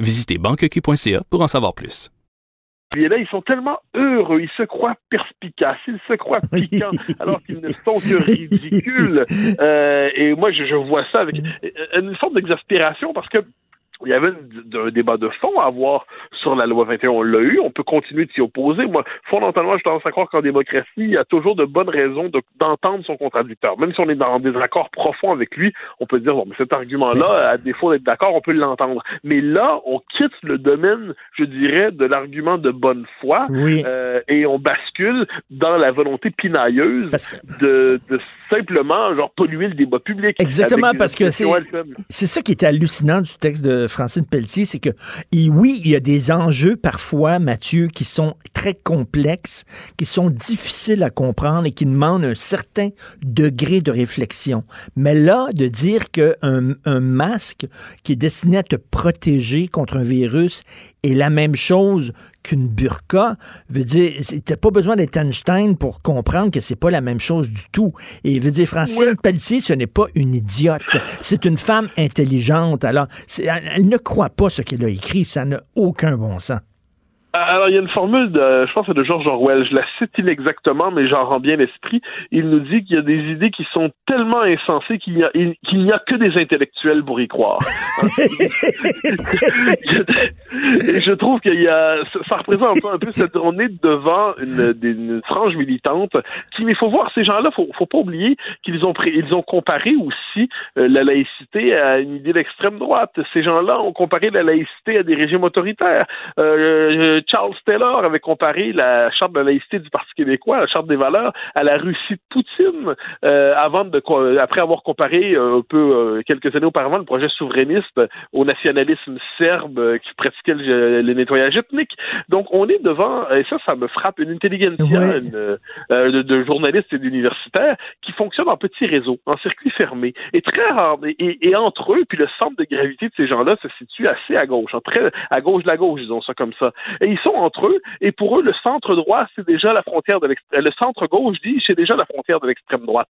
Visitez banqueq.ca pour en savoir plus. Puis là, ils sont tellement heureux, ils se croient perspicaces, ils se croient piquants, alors qu'ils ne sont que ridicules. Euh, et moi, je, je vois ça avec euh, une forme d'exaspération parce que il y avait un débat de fond à avoir sur la loi 21. On l'a eu, on peut continuer de s'y opposer. Moi, fondamentalement, j'ai tendance à croire qu'en démocratie, il y a toujours de bonnes raisons de- d'entendre son contradicteur. Même si on est dans des accords profonds avec lui, on peut dire, bon, mais cet argument-là, à défaut d'être d'accord, on peut l'entendre. Mais là, on quitte le domaine, je dirais, de l'argument de bonne foi Oui. euh, et on bascule dans la volonté pinailleuse de, de simplement genre polluer le débat public. Exactement, parce que c'est c'est ça qui était hallucinant du texte de Francine Pelletier, c'est que oui, il y a des enjeux parfois, Mathieu, qui sont très complexes, qui sont difficiles à comprendre et qui demandent un certain degré de réflexion. Mais là, de dire qu'un un masque qui est destiné à te protéger contre un virus est la même chose qu'une burqa, veut dire, t'as pas besoin d'être Einstein pour comprendre que c'est pas la même chose du tout. Et veut dire, Francine Pelletier, ce n'est pas une idiote. C'est une femme intelligente. Alors, elle ne croit pas ce qu'elle a écrit. Ça n'a aucun bon sens. Alors, il y a une formule de, je pense, que de George Orwell. Je la cite inexactement, mais j'en rends bien l'esprit. Il nous dit qu'il y a des idées qui sont tellement insensées qu'il n'y a, que des intellectuels pour y croire. Et je trouve qu'il y a, ça représente un peu cette, on est devant une, frange militante qui, mais faut voir ces gens-là, faut, faut pas oublier qu'ils ont ils ont comparé aussi euh, la laïcité à une idée d'extrême droite. Ces gens-là ont comparé la laïcité à des régimes autoritaires. Euh, Charles Taylor avait comparé la charte de la laïcité du Parti québécois, la charte des valeurs, à la Russie de Poutine, euh, avant de, après avoir comparé euh, un peu euh, quelques années auparavant le projet souverainiste au nationalisme serbe qui pratiquait le, le nettoyage ethnique. Donc on est devant, et ça, ça me frappe, une intelligentsia de, de journalistes et d'universitaires qui fonctionnent en petits réseaux, en circuit fermé, et très rare, et, entre eux, puis le centre de gravité de ces gens-là se situe assez à gauche, très à gauche de la gauche, disons ça comme ça. Et ils sont entre eux, et pour eux, le centre droit, c'est déjà la frontière de l'extrême, le centre gauche dit, c'est déjà la frontière de l'extrême droite.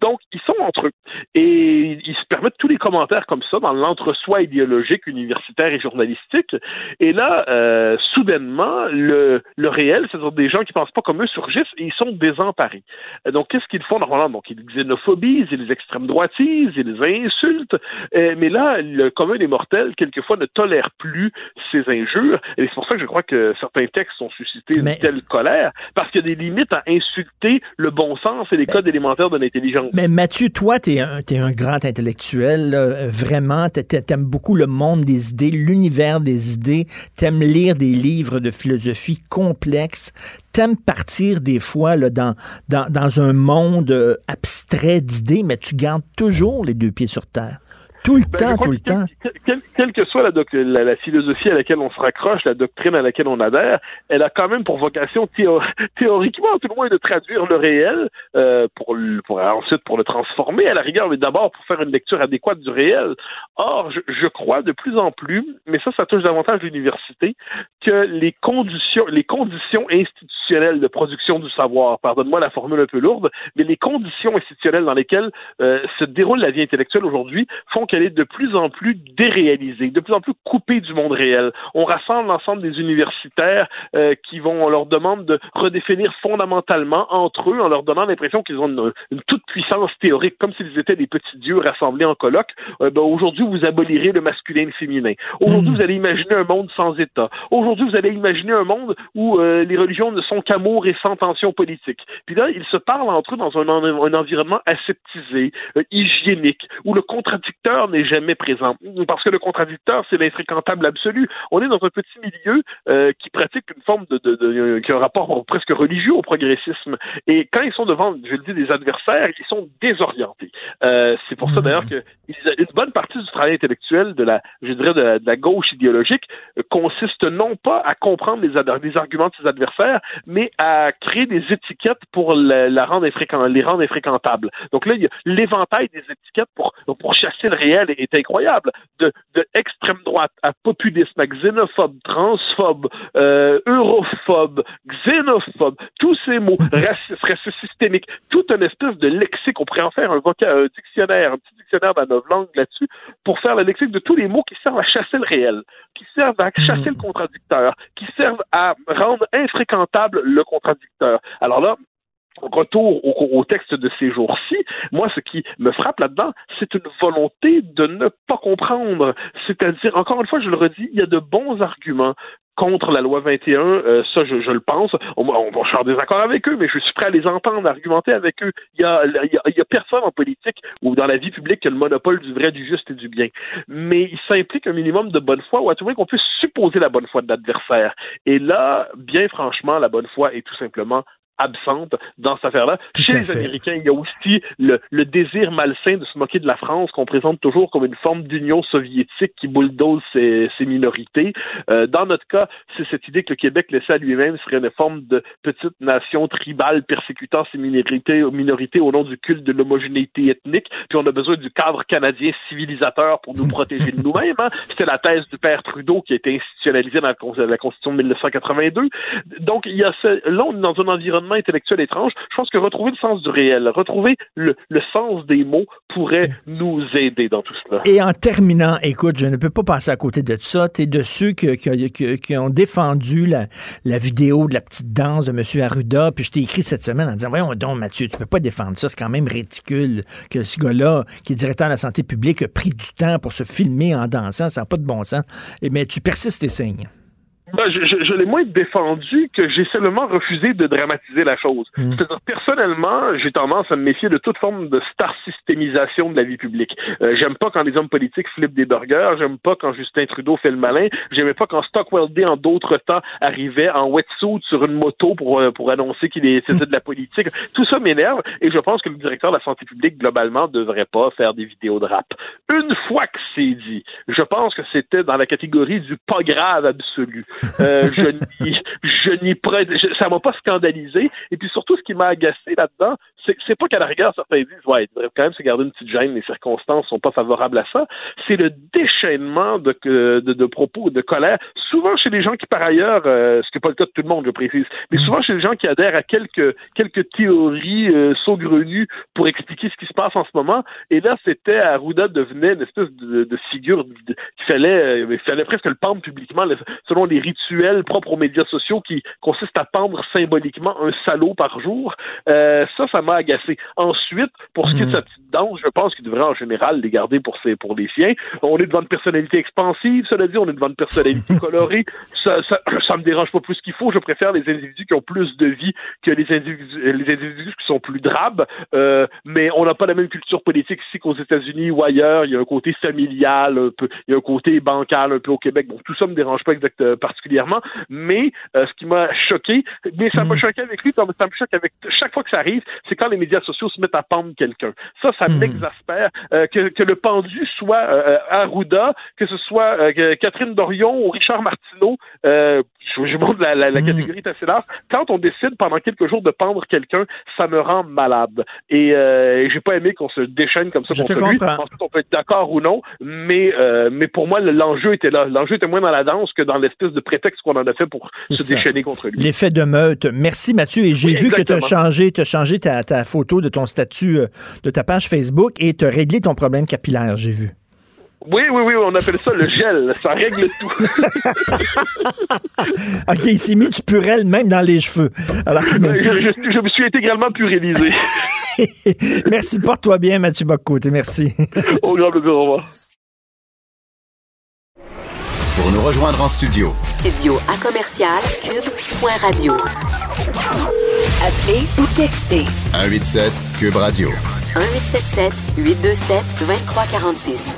Donc, ils sont entre eux. Et ils se permettent tous les commentaires comme ça dans l'entre-soi idéologique, universitaire et journalistique. Et là, euh, soudainement, le, le réel, c'est-à-dire des gens qui pensent pas comme eux, surgissent et ils sont désemparés. Donc, qu'est-ce qu'ils font normalement? Donc, ils xénophobisent, ils extrême droitisent, ils insultent. Euh, mais là, le commun des mortels, quelquefois, ne tolère plus ces injures. Et c'est pour ça que je crois que certains textes ont suscité une telle colère, parce qu'il y a des limites à insulter le bon sens et les codes élémentaires de l'intelligence. Mais Mathieu, toi, tu es, un grand intellectuel, là, euh, vraiment. Tu aimes beaucoup le monde des idées, l'univers des idées. Tu aimes lire des livres de philosophie complexes. Tu aimes partir des fois là, dans, dans, dans un monde euh, abstrait d'idées, mais tu gardes toujours les deux pieds sur terre. Tout le Ben, temps, tout le que temps. quel- quel- quelle que soit la, la, la philosophie à laquelle on se raccroche, la doctrine à laquelle on adhère, elle a quand même pour vocation théo- théoriquement, tout le moins, de traduire le réel euh, pour, ensuite pour le transformer à la rigueur, mais d'abord pour faire une lecture adéquate du réel. Or, je, je crois de plus en plus, mais ça, ça touche davantage l'université, que les conditions, les conditions institutionnelles de production du savoir, pardonne-moi la formule un peu lourde, mais les conditions institutionnelles dans lesquelles euh, se déroule la vie intellectuelle aujourd'hui font est de plus en plus déréalisée, de plus en plus coupée du monde réel. On rassemble l'ensemble des universitaires euh, qui vont, on leur demande de redéfinir fondamentalement entre eux, en leur donnant l'impression qu'ils ont une, toute puissance théorique, comme s'ils étaient des petits dieux rassemblés en colloque. Euh, ben, aujourd'hui, vous abolirez le masculin et le féminin. Aujourd'hui, vous allez imaginer un monde sans État. Aujourd'hui, vous allez imaginer un monde où euh, les religions ne sont qu'amour et sans tension politique. Puis là, ils se parlent entre eux dans un, en- un environnement aseptisé, hygiénique, où le contradicteur n'est jamais présent. Parce que le contradicteur, c'est l'infréquentable absolu. On est dans un petit milieu euh, qui pratique une forme de, de, de- qui a un rapport presque religieux au progressisme. Et quand ils sont devant, je le dis, des adversaires, ils sont désorientés. Euh, c'est pour ça d'ailleurs que une bonne partie du travail intellectuel de la, je dirais, de la, de la gauche idéologique euh, consiste non pas à comprendre les, arguments de ses adversaires, mais à créer des étiquettes pour la, la rendre les rendre infréquentables. Donc là, il y a l'éventail des étiquettes pour, pour chasser le réel est, incroyable. De, de extrême droite à populisme, à xénophobe, transphobe, euh, europhobe, xénophobe, tous ces mots, raciste, raciste systémique, tout une espèce de lexique. On pourrait en faire un, un dictionnaire, un petit dictionnaire dans nos langues là-dessus, pour faire le lexique de tous les mots qui servent à chasser le réel, qui servent à chasser le contradicteur, qui servent à rendre infréquentable le contradicteur. Alors là, retour au, texte de ces jours-ci, moi, ce qui me frappe là-dedans, c'est une volonté de ne pas comprendre. C'est-à-dire, encore une fois, je le redis, il y a de bons arguments contre la loi 21, euh, ça je, le pense. Je suis en désaccord avec eux, mais je suis prêt à les entendre, argumenter avec eux. Il y a, personne en politique ou dans la vie publique qui a le monopole du vrai, du juste et du bien. Mais il s'implique un minimum de bonne foi, ou à tout qu'on puisse supposer la bonne foi de l'adversaire. Et là, bien franchement, la bonne foi est tout simplement absente dans cette affaire-là. Chez les fait. Américains, il y a aussi le, le désir malsain de se moquer de la France qu'on présente toujours comme une forme d'union soviétique qui bulldoze ses, ses minorités. Euh, dans notre cas, c'est cette idée que le Québec laissé à lui-même serait une forme de petite nation tribale persécutant ses minorités, minorités au nom du culte de l'homogénéité ethnique. Puis on a besoin du cadre canadien civilisateur pour nous protéger de nous-mêmes. hein. C'était la thèse du père Trudeau qui a été institutionnalisée dans la Constitution de 1982. Donc, il y a ce, là, on est dans un environnement intellectuel étrange. Je pense que retrouver le sens du réel, retrouver le, sens des mots pourrait nous aider dans tout cela. Et en terminant, écoute, je ne peux pas passer à côté de ça. Tu es de ceux qui, ont défendu la, vidéo de la petite danse de M. Arruda. Puis je t'ai écrit cette semaine en disant Voyons donc, Mathieu, tu peux pas défendre ça. C'est quand même ridicule que ce gars-là, qui est directeur de la santé publique, a pris du temps pour se filmer en dansant. Ça n'a pas de bon sens. Et, mais tu persistes tes signes. Ben, je, je- je l'ai moins défendu que j'ai seulement refusé de dramatiser la chose. C'est-à-dire, personnellement, j'ai tendance à me méfier de toute forme de star systémisation de la vie publique. Euh, j'aime pas quand les hommes politiques flippent des burgers, j'aime pas quand Justin Trudeau fait le malin, j'aimais pas quand Stockwell Day, en d'autres temps, arrivait en wetsuit sur une moto pour, euh, pour annoncer qu'il est- de la politique. Tout ça m'énerve et je pense que le directeur de la santé publique, globalement, devrait pas faire des vidéos de rap. Une fois que c'est dit, je pense que c'était dans la catégorie du pas grave absolu. Euh, je n'y, je ça m'a pas scandalisé. Et puis surtout, ce qui m'a agacé là-dedans, c'est, pas qu'à la rigueur, certains disent, ouais, il devrait quand même se garder une petite gêne, les circonstances sont pas favorables à ça. C'est le déchaînement de, de, de propos, de colère, souvent chez les gens qui, par ailleurs, euh, ce qui n'est pas le cas de tout le monde, je précise, mais souvent chez les gens qui adhèrent à quelques, quelques théories euh, saugrenues pour expliquer ce qui se passe en ce moment. Et là, c'était, Arruda devenait une espèce de, figure qu'il fallait, euh, fallait presque le pendre publiquement, selon les rituels propres aux médias sociaux qui consistent à pendre symboliquement un salaud par jour. Ça, ça m'a agacé. Ensuite, pour ce qui est de sa petite danse, je pense qu'il devrait en général les garder pour, ses, pour les siens. On est devant une personnalité expansive, cela dit, on est devant une personnalité colorée. Ça, ça, ça me dérange pas plus qu'il faut. Je préfère les individus qui ont plus de vie que les individus, les individus qui sont plus drabes. Euh, mais on n'a pas la même culture politique ici qu'aux États-Unis ou ailleurs. Il y a un côté familial, un peu, il y a un côté bancal un peu au Québec. Bon, tout ça me dérange pas exact, euh, particulièrement. Mais euh, ce qui m'a choqué, mais ça m'a choqué avec lui, ça me choque avec chaque fois que ça arrive, c'est quand les médias sociaux se mettent à pendre quelqu'un. Ça, ça m'exaspère. Euh, que, que le pendu soit euh, Arruda, que ce soit euh, Catherine Dorion ou Richard Martineau, euh, je, je montre la, la, la catégorie est assez large. Quand on décide pendant quelques jours de pendre quelqu'un, ça me rend malade. Et, euh, j'ai pas aimé qu'on se déchaîne comme ça Je te contre lui. Ensuite, on peut être d'accord ou non, mais euh, mais pour moi, le- l'enjeu était là. L'enjeu était moins dans la danse que dans l'espèce de prétexte qu'on en a fait pour se ça. déchaîner contre lui. L'effet de meute. Merci Mathieu. Et j'ai Oui, vu que tu as changé, t'as changé ta, ta photo de ton statut euh, de ta page Facebook et as réglé ton problème capillaire, j'ai vu. Oui, oui, oui, on appelle ça le gel. Ça règle tout. OK, il s'est mis du purel même dans les cheveux. Alors, je, je- je me suis intégralement purélisé. merci, porte-toi bien, Mathieu Boccoté. Merci. Au grand plaisir, au revoir. Pour nous rejoindre en studio, Studio à commercial cube.radio. Appelez ou textez 187 Cube Radio. 1877 827 2346.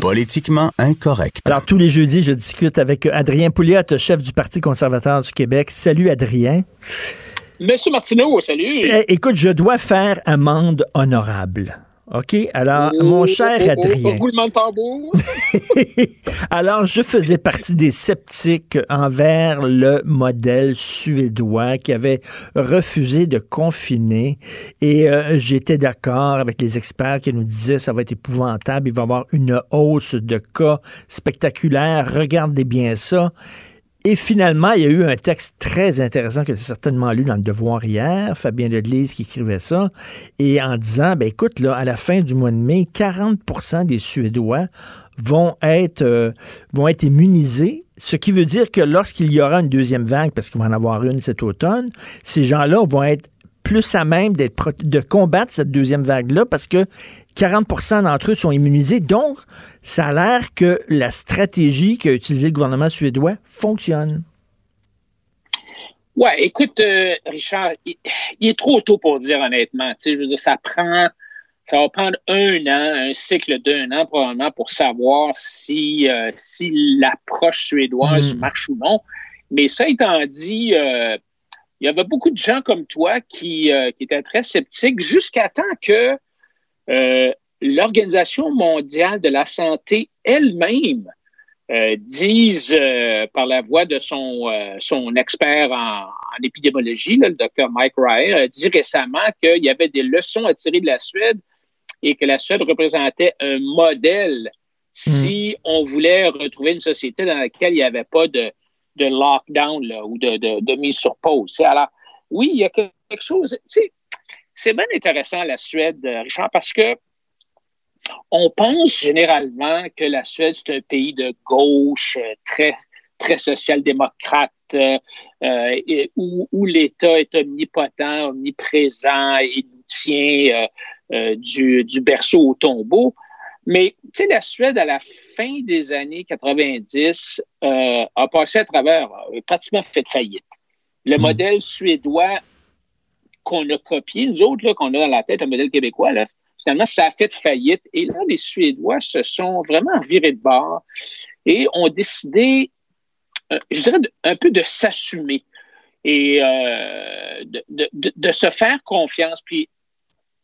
Politiquement incorrect. Alors, tous les jeudis, je discute avec Adrien Pouliot, chef du Parti conservateur du Québec. Salut, Adrien. Monsieur Martineau, salut. Eh, écoute, je dois faire amende honorable. OK? Alors, mon cher Oh, oh, oh, Adrien. roulement de tambour. Alors, je faisais partie des sceptiques envers le modèle suédois qui avait refusé de confiner et euh, j'étais d'accord avec les experts qui nous disaient ça va être épouvantable, il va y avoir une hausse de cas spectaculaire, regardez bien ça. Et finalement, il y a eu un texte très intéressant que j'ai certainement lu dans le Devoir hier, Fabien Ledlise qui écrivait ça, et en disant, ben écoute, là, à la fin du mois de mai, 40% des Suédois vont être, euh, vont être immunisés, ce qui veut dire que lorsqu'il y aura une deuxième vague, parce qu'il va en avoir une cet automne, ces gens-là vont être plus à même d'être de combattre cette deuxième vague-là parce que 40% d'entre eux sont immunisés. Donc, ça a l'air que la stratégie qu'a utilisée le gouvernement suédois fonctionne. Ouais, écoute, euh, Richard, il, il est trop tôt pour dire honnêtement. Tu sais, je veux dire, ça prend, ça va prendre un an, un cycle d'un an probablement pour savoir si, euh, si l'approche suédoise Mm. marche ou non. Mais ça étant dit, euh, il y avait beaucoup de gens comme toi qui, euh, qui étaient très sceptiques jusqu'à temps que euh, l'Organisation mondiale de la santé elle-même euh, dise par la voix de son, son expert en, en épidémiologie, là, le docteur Mike Ryan, a dit récemment qu'il y avait des leçons à tirer de la Suède et que la Suède représentait un modèle si on voulait retrouver une société dans laquelle il n'y avait pas de, de lockdown ou de, de, mise sur pause. Alors, oui, il y a quelque chose. C'est bien intéressant, la Suède, euh, Richard, parce que on pense généralement que la Suède, c'est un pays de gauche, euh, très, très social-démocrate, euh, où, où l'État est omnipotent, omniprésent et nous tient du, du berceau au tombeau. Mais tu sais, la Suède, à la fin des années 90, euh, a passé à travers, a pratiquement fait faillite. Le modèle suédois qu'on a copié, nous autres, qu'on a dans la tête, un modèle québécois, là, finalement, ça a fait faillite. Et là, les Suédois se sont vraiment virés de bord et ont décidé, euh, je dirais, un peu de s'assumer et euh, de- de se faire confiance. Puis,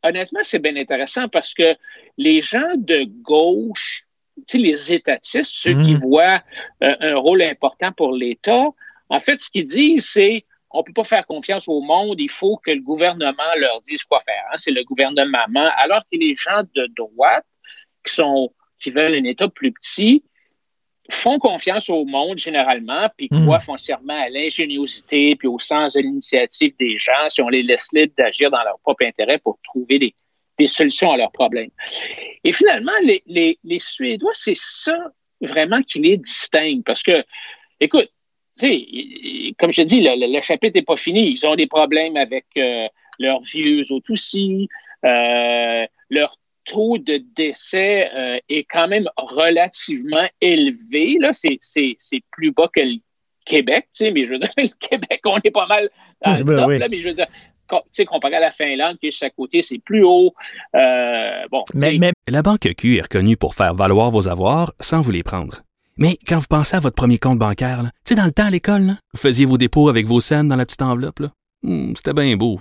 honnêtement, c'est bien intéressant parce que les gens de gauche, les étatistes, ceux qui voient euh, un rôle important pour l'État, en fait, ce qu'ils disent, c'est on peut pas faire confiance au monde, il faut que le gouvernement leur dise quoi faire. hein. C'est le gouvernement. Alors que les gens de droite, qui sont qui veulent un État plus petit, font confiance au monde généralement, puis croient foncièrement à l'ingéniosité, puis au sens de l'initiative des gens, si on les laisse libres d'agir dans leur propre intérêt pour trouver des, des solutions à leurs problèmes. Et finalement, les, les, les Suédois, c'est ça vraiment qui les distingue, parce que, écoute, tu sais, comme je dis, le, le- le chapitre n'est pas fini. Ils ont des problèmes avec euh, leurs vieux autres aussi. Euh, leur taux de décès euh, est quand même relativement élevé. Là, c'est, c'est, c'est plus bas que le Québec, tu sais, mais je veux dire, le Québec, on est pas mal dans le Ben top, oui. là, mais je veux dire, tu sais, comparé à la Finlande, qui est juste à côté, c'est plus haut. Euh, bon, tu sais, La Banque Q est reconnue pour faire valoir vos avoirs sans vous les prendre. Mais quand vous pensez à votre premier compte bancaire, tu sais, dans le temps à l'école, là, vous faisiez vos dépôts avec vos scènes dans la petite enveloppe. là. Hmm, C'était bien beau.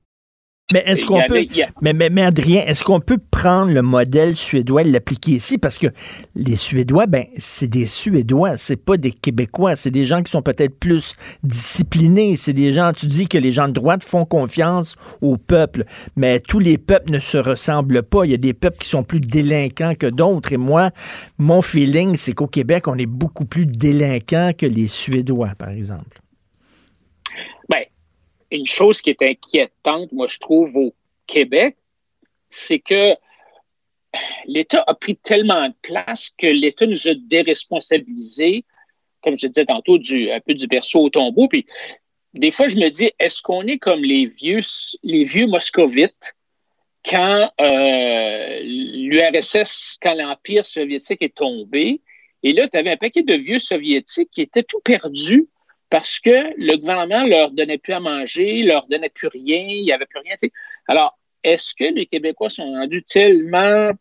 Mais est-ce qu'on peut. a- Mais, mais, mais Adrien, est-ce qu'on peut prendre le modèle suédois et l'appliquer ici? Parce que les Suédois, ben, c'est des Suédois, c'est pas des Québécois. C'est des gens qui sont peut-être plus disciplinés. C'est des gens, tu dis que les gens de droite font confiance au peuple. Mais tous les peuples ne se ressemblent pas. Il y a des peuples qui sont plus délinquants que d'autres. Et moi, mon feeling, c'est qu'au Québec, on est beaucoup plus délinquants que les Suédois, par exemple. Une chose qui est inquiétante, moi, je trouve, au Québec, c'est que l'État a pris tellement de place que l'État nous a déresponsabilisés, comme je disais tantôt, un peu du berceau au tombeau. Puis, des fois, je me dis, est-ce qu'on est comme les vieux, les vieux moscovites quand euh, l'URSS, quand l'Empire soviétique est tombé, et là, tu avais un paquet de vieux soviétiques qui étaient tout perdus parce que le gouvernement leur donnait plus à manger, leur donnait plus rien, il n'y avait plus rien. Alors, est-ce que les Québécois sont rendus tellement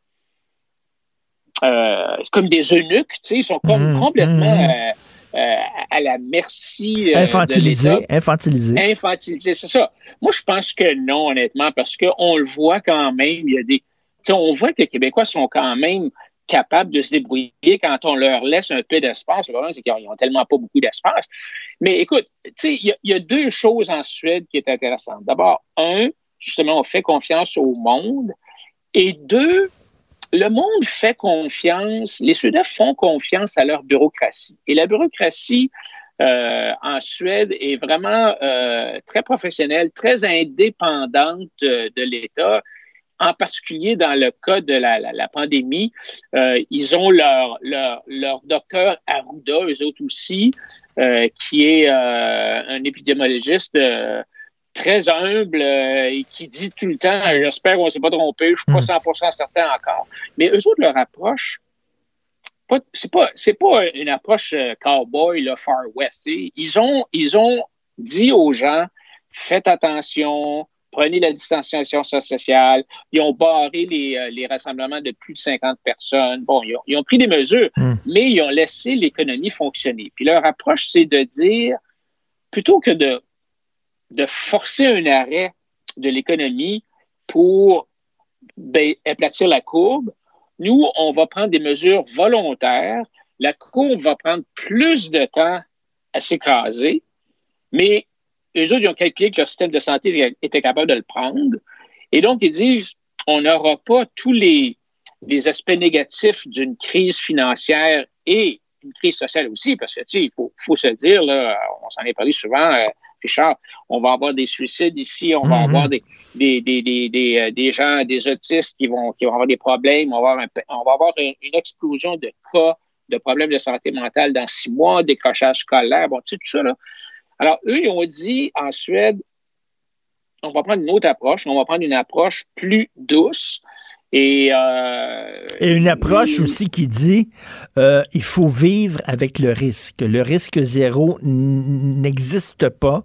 euh, c'est comme des eunuques, tu sais, ils sont comme Mhm, complètement mhm. euh, euh, à la merci euh, de Infantilisé, l'État. infantilisé. Infantilisé, c'est ça. Moi, je pense que non, honnêtement, parce qu'on le voit quand même, il y a des. on voit que les Québécois sont quand même capables de se débrouiller quand on leur laisse un peu d'espace. Le problème, c'est qu'ils n'ont tellement pas beaucoup d'espace. Mais écoute, il y, a- deux choses en Suède qui est intéressantes. D'abord, un, justement, on fait confiance au monde. Et deux, le monde fait confiance, les Suédois font confiance à leur bureaucratie. Et la bureaucratie euh, en Suède est vraiment euh, très professionnelle, très indépendante de, de l'État. En particulier dans le cas de la, la- la pandémie, euh, ils ont leur, leur, leur docteur Arruda, eux autres aussi, euh, qui est euh, un épidémiologiste euh, très humble euh, et qui dit tout le temps J'espère qu'on ne s'est pas trompé, je ne suis pas 100% certain encore. Mais eux autres, leur approche c'est pas, c'est pas une approche euh, cowboy, là, Far West. Ils ont, ils ont dit aux gens, faites attention, prenez la distanciation sociale. Ils ont barré les, euh, les rassemblements de plus de 50 personnes. Bon, ils ont, ils ont pris des mesures, mais ils ont laissé l'économie fonctionner. Puis leur approche, c'est de dire, plutôt que de, de forcer un arrêt de l'économie pour ben, aplatir la courbe, nous, on va prendre des mesures volontaires. La courbe va prendre plus de temps à s'écraser, mais eux autres, ils ont calculé que leur système de santé était capable de le prendre. Et donc, ils disent, on n'aura pas tous les, les aspects négatifs d'une crise financière et une crise sociale aussi, parce que, tu sais, il faut, faut se dire, là, on s'en est parlé souvent, euh, Richard, on va avoir des suicides ici, on va Mhm. avoir des, des, des, des, des, euh, des gens, des autistes qui vont, qui vont avoir des problèmes, on va avoir, un on va avoir une, une explosion de cas de problèmes de santé mentale dans six mois, décrochage scolaire, bon, tu sais, tout ça, là. Alors, eux, ils ont dit en Suède, on va prendre une autre approche, on va prendre une approche plus douce. Et, euh, Et une approche aussi qui dit euh, il faut vivre avec le risque. Le risque zéro n'existe pas.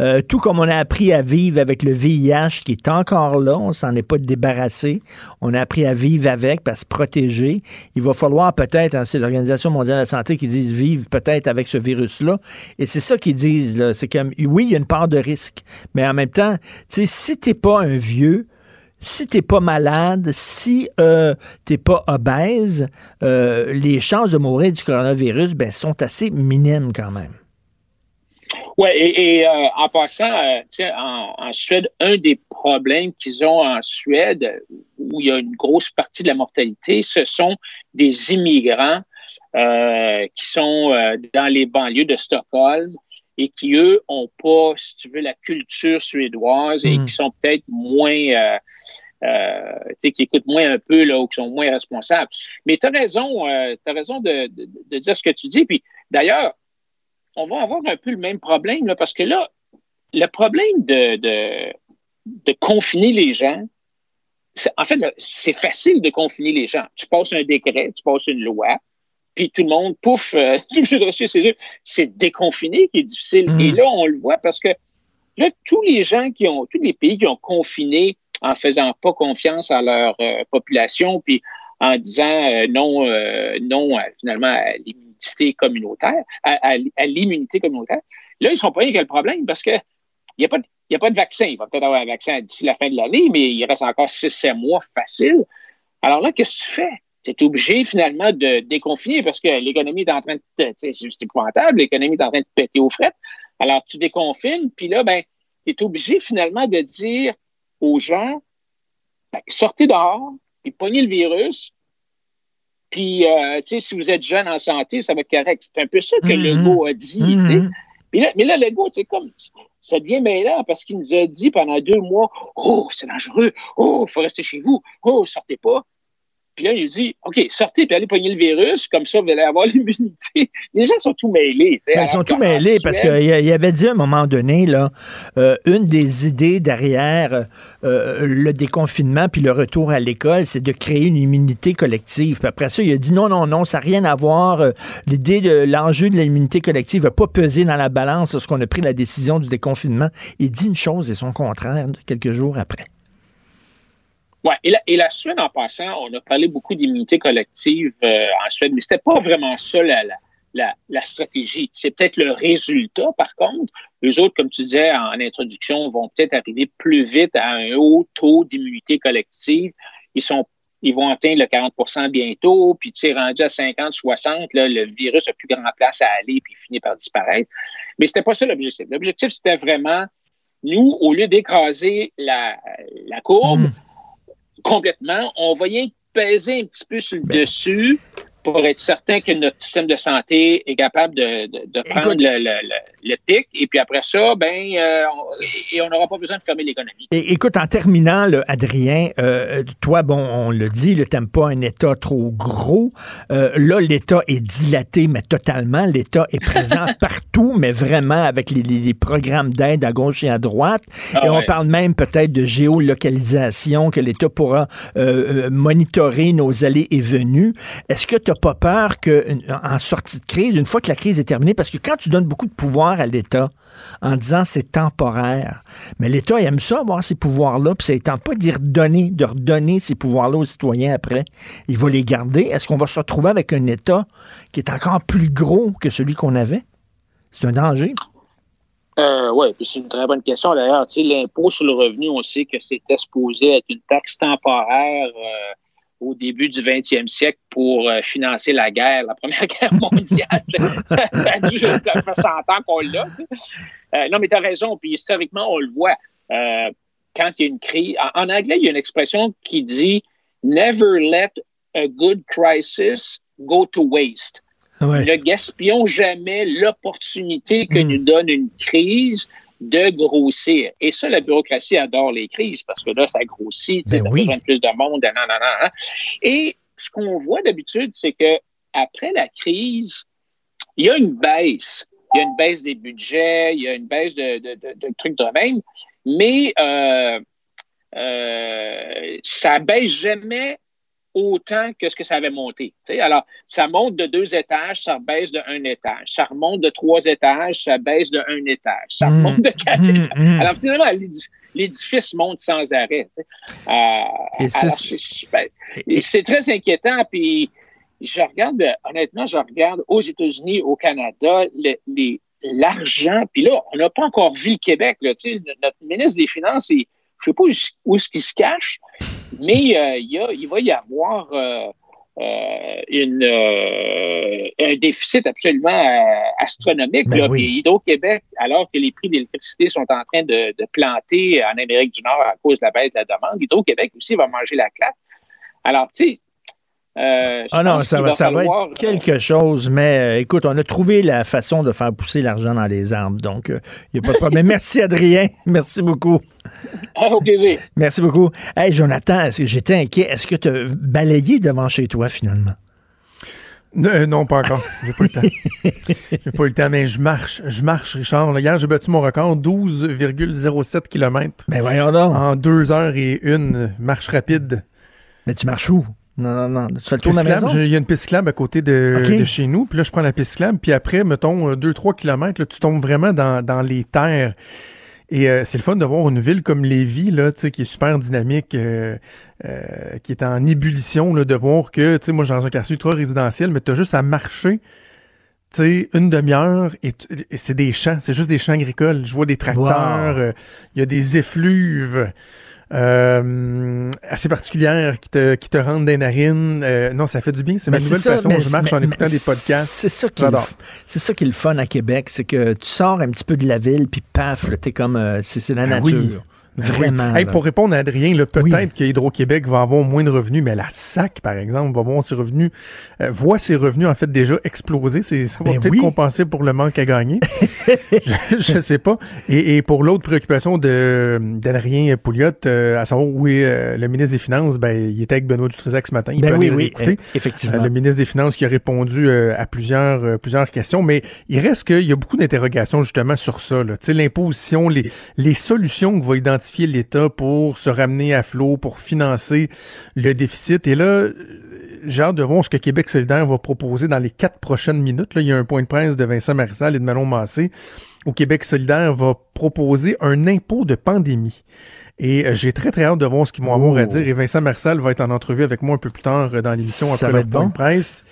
Euh, tout comme on a appris à vivre avec le VIH qui est encore là, on s'en est pas débarrassé. On a appris à vivre avec, à se protéger. Il va falloir peut-être, hein, c'est l'Organisation mondiale de la santé qui dit vivre peut-être avec ce virus-là. Et c'est ça qu'ils disent. C'est comme oui, il y a une part de risque, mais en même temps, tu si t'es pas un vieux, si t'es pas malade, si euh, t'es pas obèse, euh, les chances de mourir du coronavirus ben, sont assez minimes quand même. Oui, et, et, euh, en passant, euh, tu sais, en, en Suède, un des problèmes qu'ils ont en Suède, où il y a une grosse partie de la mortalité, ce sont des immigrants euh, qui sont euh, dans les banlieues de Stockholm et qui, eux, ont pas, si tu veux, la culture suédoise et Mm. qui sont peut-être moins... euh, euh, tu sais, qui écoutent moins un peu, là, ou qui sont moins responsables. Mais tu as raison, euh, t'as raison de, de, de dire ce que tu dis. Puis d'ailleurs, on va avoir un peu le même problème, là, parce que là, le problème de, de, de confiner les gens, c'est- en fait, c'est facile de confiner les gens. Tu passes un décret, tu passes une loi, puis tout le monde, pouf, euh, tout le ses yeux. C'est déconfiner qui est difficile. Mm. Et là, on le voit parce que là, tous les gens qui ont, tous les pays qui ont confiné en faisant pas confiance à leur euh, population, puis en disant euh, non, euh, non finalement à communautaire, à, l'immunité communautaire, là, ils sont pas rien que le problème parce que il n'y a, pas de- vaccin. Il va peut-être avoir un vaccin d'ici la fin de l'année, mais il reste encore 6-7 mois facile. Alors là, qu'est-ce que tu fais? Tu es obligé finalement de déconfiner parce que l'économie est en train de. C'est l'économie est en train de péter aux frettes. Alors tu déconfines, puis là, ben, tu es obligé finalement de dire aux gens ben, sortez dehors, puis pognez le virus, puis euh, tu sais, si vous êtes jeune en santé, ça va être correct. C'est un peu ça que Mhm. Legault a dit. tu sais. Mhm. Puis là, mais là, Legault, c'est comme, ça devient mêlant parce qu'il nous a dit pendant deux mois, oh, c'est dangereux, oh, il faut rester chez vous, oh, sortez pas. Puis là, il dit, OK, sortez puis allez pogner le virus, comme ça, vous allez avoir l'immunité. Les gens sont tout mêlés. Ben, ils sont tout mêlés parce qu'il y avait dit à un moment donné, là, euh, une des idées derrière euh, le déconfinement puis le retour à l'école, c'est de créer une immunité collective. Puis après ça, il a dit non, non, non, ça n'a rien à voir. Euh, L'idée de l'enjeu de l'immunité collective n'a pas pesé dans la balance lorsqu'on a pris la décision du déconfinement. Il dit une chose et son contraire quelques jours après. Ouais, et la, et la Suède, en passant, on a parlé beaucoup d'immunité collective euh, en Suède, mais c'était pas vraiment ça la, la, la, stratégie. C'est peut-être le résultat, par contre. Les autres, comme tu disais en introduction, vont peut-être arriver plus vite à un haut taux d'immunité collective. Ils sont ils vont atteindre le 40% bientôt, puis tu sais, rendu à 50, 60, là, le virus a plus grand place à aller, puis il finit par disparaître. Mais c'était pas ça l'objectif. L'objectif, c'était vraiment, nous, au lieu d'écraser la, la courbe, complètement. On va y peser un petit peu sur le dessus pour être certain que notre système de santé est capable de, de, de prendre le, le, le, le pic. Et puis après ça, ben, euh, on, et on n'aura pas besoin de fermer l'économie. Écoute, en terminant, là, Adrien, euh, toi, bon, on le dit, tu n'aimes pas un État trop gros. Euh, là, l'État est dilaté, mais totalement. L'État est présent partout, mais vraiment avec les, les, les programmes d'aide à gauche et à droite. Ah et on parle même peut-être de géolocalisation, que l'État pourra euh, monitorer nos allées et venues. Est-ce que tu pas peur que une- en sortie de crise, une fois que la crise est terminée, parce que quand tu donnes beaucoup de pouvoir à l'État en disant c'est temporaire, mais l'État aime ça avoir ces pouvoirs-là, puis ça ne pas d'y redonner, de redonner ces pouvoirs-là aux citoyens après. Il va les garder. Est-ce qu'on va se retrouver avec un État qui est encore plus gros que celui qu'on avait? C'est un danger. Euh, oui, c'est une très bonne question d'ailleurs. L'impôt sur le revenu, on sait que c'était supposé être une taxe temporaire euh, au début du 20e siècle pour euh, financer la guerre, la Première Guerre mondiale. ça, a dû, ça fait 100 ans qu'on l'a. tu sais. Euh, non, mais tu as raison. Puis historiquement, on le voit. Euh, quand il y a une crise. En, en anglais, il y a une expression qui dit Never let a good crisis go to waste. Ne gaspillons jamais l'opportunité que nous donne une crise de grossir. Et ça, la bureaucratie adore les crises parce que là, ça grossit, tu sais, oui. besoin de plus de monde, nan, nan, nan, nan. Et ce qu'on voit d'habitude, c'est que après la crise, il y a une baisse. Il y a une baisse des budgets, il y a une baisse de, de, de, de trucs de même, mais euh, euh, ça baisse jamais autant que ce que ça avait monté. Alors, ça monte de deux étages, ça baisse de un étage. Ça remonte de trois étages, ça baisse de un étage. Ça Mm. remonte de quatre Mm, étages. mm. Alors, finalement, l'édi- l'édifice monte sans arrêt. Euh, c'est- ben, très inquiétant. Puis, je regarde, honnêtement, je regarde aux États-Unis, au Canada, le- les- l'argent. Puis là, on n'a pas encore vu le Québec. Là, notre ministre des Finances, il- je ne sais pas où, où est-ce qu'il se cache, mais euh, il, y a- il va y avoir euh, euh, une, un déficit absolument astronomique. Ben là. oui. Puis Hydro-Québec, alors que les prix de l'électricité sont en train de, de planter en Amérique du Nord à cause de la baisse de la demande, Hydro-Québec aussi va manger la claque. Alors, tu sais, euh, Ah non, ça va, ça va être quelque chose, mais euh, écoute, on a trouvé la façon de faire pousser l'argent dans les arbres, donc il n'y a pas de problème. Merci Adrien, merci beaucoup. Au plaisir. Merci beaucoup. Hey Jonathan, est-ce que j'étais inquiet, est-ce que tu as balayé devant chez toi finalement? Non, euh, non, pas encore. J'ai pas eu le temps. J'ai pas eu le temps, mais je marche. Je marche, Richard. Hier, j'ai battu mon record, 12,07 km. Ben voyons donc. En deux heures et une marche rapide. Mais tu marches où? Non, non, non. Tu fais le tour de la maison? Il y a une piste cyclable à côté de, chez nous. Puis là, je prends la piste cyclable. Puis après, mettons, 2-3 km, là, tu tombes vraiment dans, dans les terres. Et euh, c'est le fun de voir une ville comme Lévis, là, tu sais, qui est super dynamique, euh, euh, qui est en ébullition, là, de voir que, tu sais, moi, je suis dans un quartier ultra résidentiel, mais tu as juste à marcher, tu sais, une demi-heure, et, c'est des champs, c'est juste des champs agricoles. Je vois des tracteurs, Wow. euh, il y a des effluves euh, assez particulières qui te, qui te rendent des narines. Euh, non, ça fait du bien. C'est ma nouvelle ça, façon. Je marche en écoutant des podcasts. C'est ça qui c'est ça qui est le fun à Québec, c'est que tu sors un petit peu de la ville, puis paf, t'es comme, euh, c'est la Ah nature. oui. Vraiment. oui. Hey, pour répondre à Adrien, peut-être que Hydro-Québec va avoir moins de revenus, mais la SAC, par exemple, va voir ses revenus, euh, voit ses revenus en fait déjà exploser. Ça va Ben peut-être oui. compenser pour le manque à gagner. je, je sais pas. Et, et pour l'autre préoccupation d'Adrien Pouliot, euh, à savoir où est euh, le ministre des Finances, ben il était avec Benoît Dutrisac ce matin. Il Ben peut oui, aller le oui, réécouter. e- effectivement. Euh, le ministre des Finances qui a répondu euh, à plusieurs euh, plusieurs questions, mais il reste qu'il y a beaucoup d'interrogations justement sur ça. l'imposition, les, les solutions que va identifier l'État pour se ramener à flot, pour financer le déficit. Et là, j'ai hâte de voir ce que Québec solidaire va proposer dans les quatre prochaines minutes. Là, il y a un point de presse de Vincent Marissal et de Manon Massé où Québec solidaire va proposer un impôt de pandémie. Et euh, j'ai très, très hâte de voir ce qu'ils vont avoir à Oh. dire. Et Vincent Marissal va être en entrevue avec moi un peu plus tard euh, dans l'émission après le point de presse.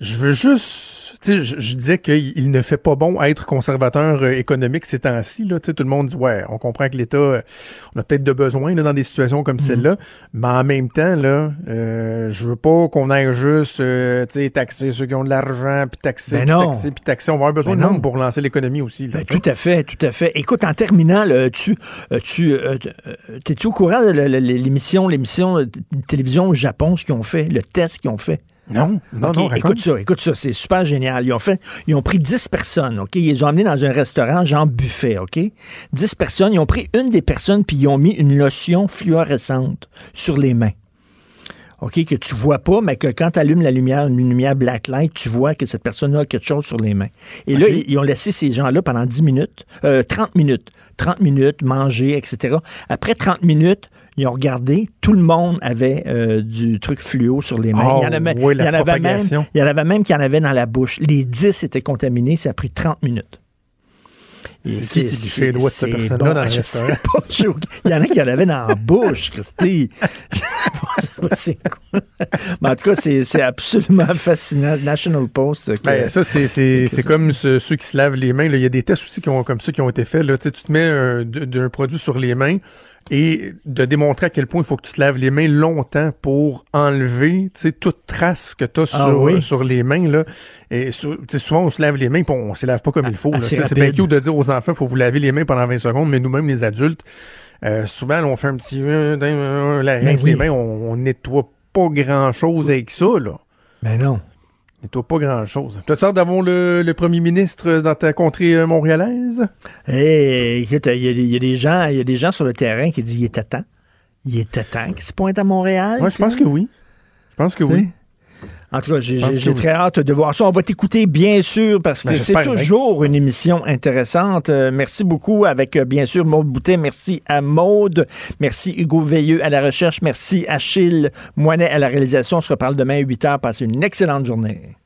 Je veux juste, tu sais, je, je disais qu'il il ne fait pas bon être conservateur euh, économique ces temps-ci. Là, Tu sais, tout le monde dit ouais, on comprend que l'État, euh, on a peut-être de besoin là, dans des situations Mm. comme celle-là, mais en même temps là, euh, je veux pas qu'on aille juste, euh, tu sais, taxer ceux qui ont de l'argent, puis taxer, Ben puis non. taxer, puis taxer. On va avoir besoin Ben de monde pour lancer l'économie aussi. Là, Ben, tout à fait, tout à fait. Écoute, en terminant, là, tu, euh, tu, euh, t'es-tu au courant de l'émission, l'émission de télévision au Japon, ce qu'ils ont fait, le test qu'ils ont fait? Non, non, non, raconte. écoute ça, écoute ça, c'est super génial. Ils ont fait, ils ont pris 10 personnes, OK? Ils les ont amenés dans un restaurant, genre buffet, OK? 10 personnes, ils ont pris une des personnes puis ils ont mis une lotion fluorescente sur les mains. OK, que tu vois pas, mais que quand tu allumes la lumière, une lumière black light, tu vois que cette personne a quelque chose sur les mains. Et là, ils ont laissé ces gens-là pendant 10 minutes, euh, 30 minutes, 30 minutes, manger, etc. Après 30 minutes, Ils ont regardé, tout le monde avait euh, du truc fluo sur les mains. Oh, il y en avait, oui, il y la en avait même, propagation. il y en avait même qui en avaient dans la bouche. Les 10 étaient contaminés, ça a pris 30 minutes. C'est qui qui les doigts de cette personne-là dans le restaurant? Il y en a qui en avaient dans la bouche, Christy. Je sais pas c'est quoi? Mais en tout cas, c'est absolument fascinant. National Post. que- Ben, ça, c'est, comme ce- ceux qui se lavent les mains. là. Il y a des tests aussi qui ont, comme ça qui ont été faits. Là. Tu te mets d'un produit sur les mains et de démontrer à quel point il faut que tu te laves les mains longtemps pour enlever tu sais, toute trace que tu as Ah sur, oui? sur les mains. Là. Et sur- souvent, on se lave les mains et on ne se lave pas comme il faut. assez Tu sais, C'est bien cute de dire aux enfants faut vous laver les mains pendant 20 secondes, mais nous-mêmes, les adultes, euh, souvent, là, on fait un petit euh, euh, la Ben oui. les mains, on, on nettoie pas grand-chose avec ça. Là. Mais Ben non. Nettoie pas grand-chose. T'as hâte d'avoir le, le premier ministre dans ta contrée euh, montréalaise? Hey, écoute, il y, a des- il y a des gens, il y a des gens sur le terrain qui disent il était temps. Il était temps qu'il se pointe à Montréal. Moi, je pense que oui. Je pense que oui. En tout cas, j'ai que très hâte de voir ça. On va t'écouter, bien sûr, parce que Ben, c'est j'espère bien. toujours une émission intéressante. Euh, merci beaucoup avec, euh, bien sûr, Maude Boutet. Merci à Maude. Merci Hugo Veilleux à la recherche. Merci Achille Moinet à la réalisation. On se reparle demain à 8 h. Passez une excellente journée.